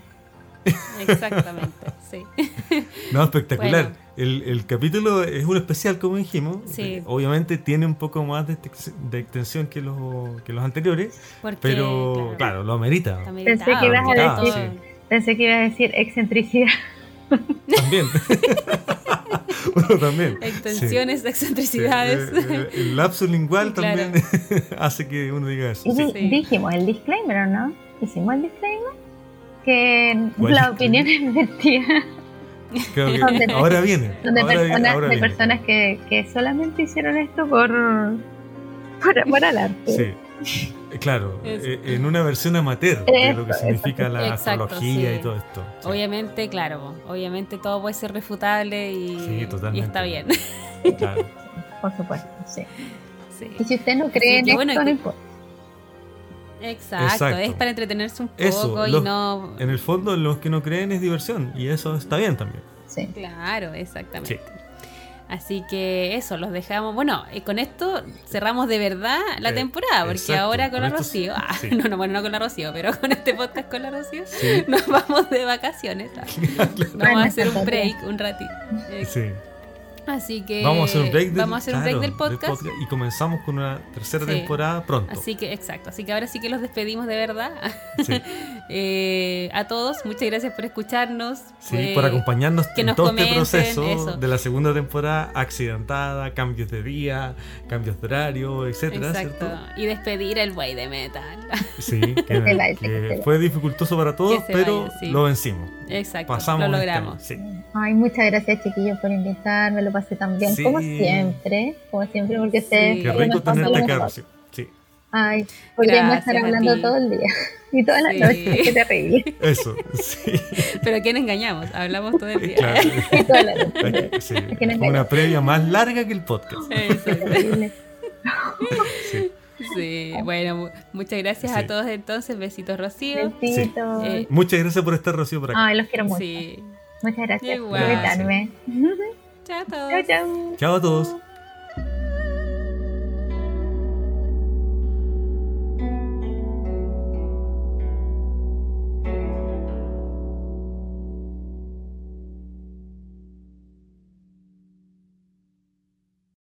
Exactamente, sí. No, espectacular. Bueno. El, el capítulo es un especial, como dijimos. Sí. Eh, Obviamente tiene un poco más de, ex- de extensión que los, que los anteriores, Porque, pero claro, lo amerita. Pensé que ibas a decir- Pensé que iba a decir excentricidad. También. bueno, también. Extensiones, Sí. excentricidades. Sí, eh, eh, el lapso lingual Claro. también hace que uno diga eso. Y dijimos el disclaimer, ¿o no? Hicimos el disclaimer. Que ¿Cuál la opinión es mentira. Creo que Donde- ahora viene. Donde ahora, viene, personas, ahora de viene. personas que, que solamente hicieron esto por, por amor al arte. Sí. Claro, Eso. eh, en una versión amateur de lo que significa la Exacto, astrología sí. y todo esto. Sí. Obviamente, claro, obviamente todo puede ser refutable y, Sí, y está bien. Claro. Por supuesto, sí. Sí. Y si usted no cree en que bueno, esto, y no importa. Exacto, Exacto. es para entretenerse un poco Eso, y los- no... En el fondo, los que no creen es diversión y eso está bien también. Sí. Claro, exactamente. Así que eso, los dejamos. Bueno, con esto cerramos de verdad la Eh, temporada, porque exacto, ahora con, con la Rocío, sí, ah, sí. no, no, bueno, no con la Rocío, pero con este podcast con la Rocío, Sí. nos vamos de vacaciones. ah. Vamos a hacer un break un ratito. Eh, Sí. Así que Vamos a hacer un break del, vamos a hacer un break claro, del podcast. y comenzamos con una tercera Sí. temporada pronto. Así que, exacto. Así que ahora sí que los despedimos de verdad. Sí. Eh, a todos, muchas gracias por escucharnos. Sí, Eh, por acompañarnos que en nos todo comenten, este proceso eso. de la segunda temporada accidentada, cambios de día, cambios de horario, etcétera, Exacto. ¿cierto? Y despedir el buey de metal. Sí, que, fue dificultoso para todos, pero vaya, sí. lo vencimos. Exacto. Pasamos lo logramos. Ay, muchas gracias chiquillos por invitarme, lo pasé tan bien, Sí. como siempre, como siempre, porque sé Sí. Qué rico tenerte acá. Sí, Ay, podríamos estar hablando todo el día y toda la Sí. noche, qué terrible. eso, sí. Pero ¿a quién engañamos? Hablamos todo el día. claro. Y toda la noche. Sí, que no fue una previa más larga que el podcast. Sí. Sí, bueno, mu- muchas gracias Sí. a todos entonces. Besitos, Rocío. Besitos. Eh, Muchas gracias por estar, Rocío, por acá. Ay, los quiero mucho. Sí. Muchas gracias Igual. por invitarme. Chao a todos. Chao, chao. Chao a todos.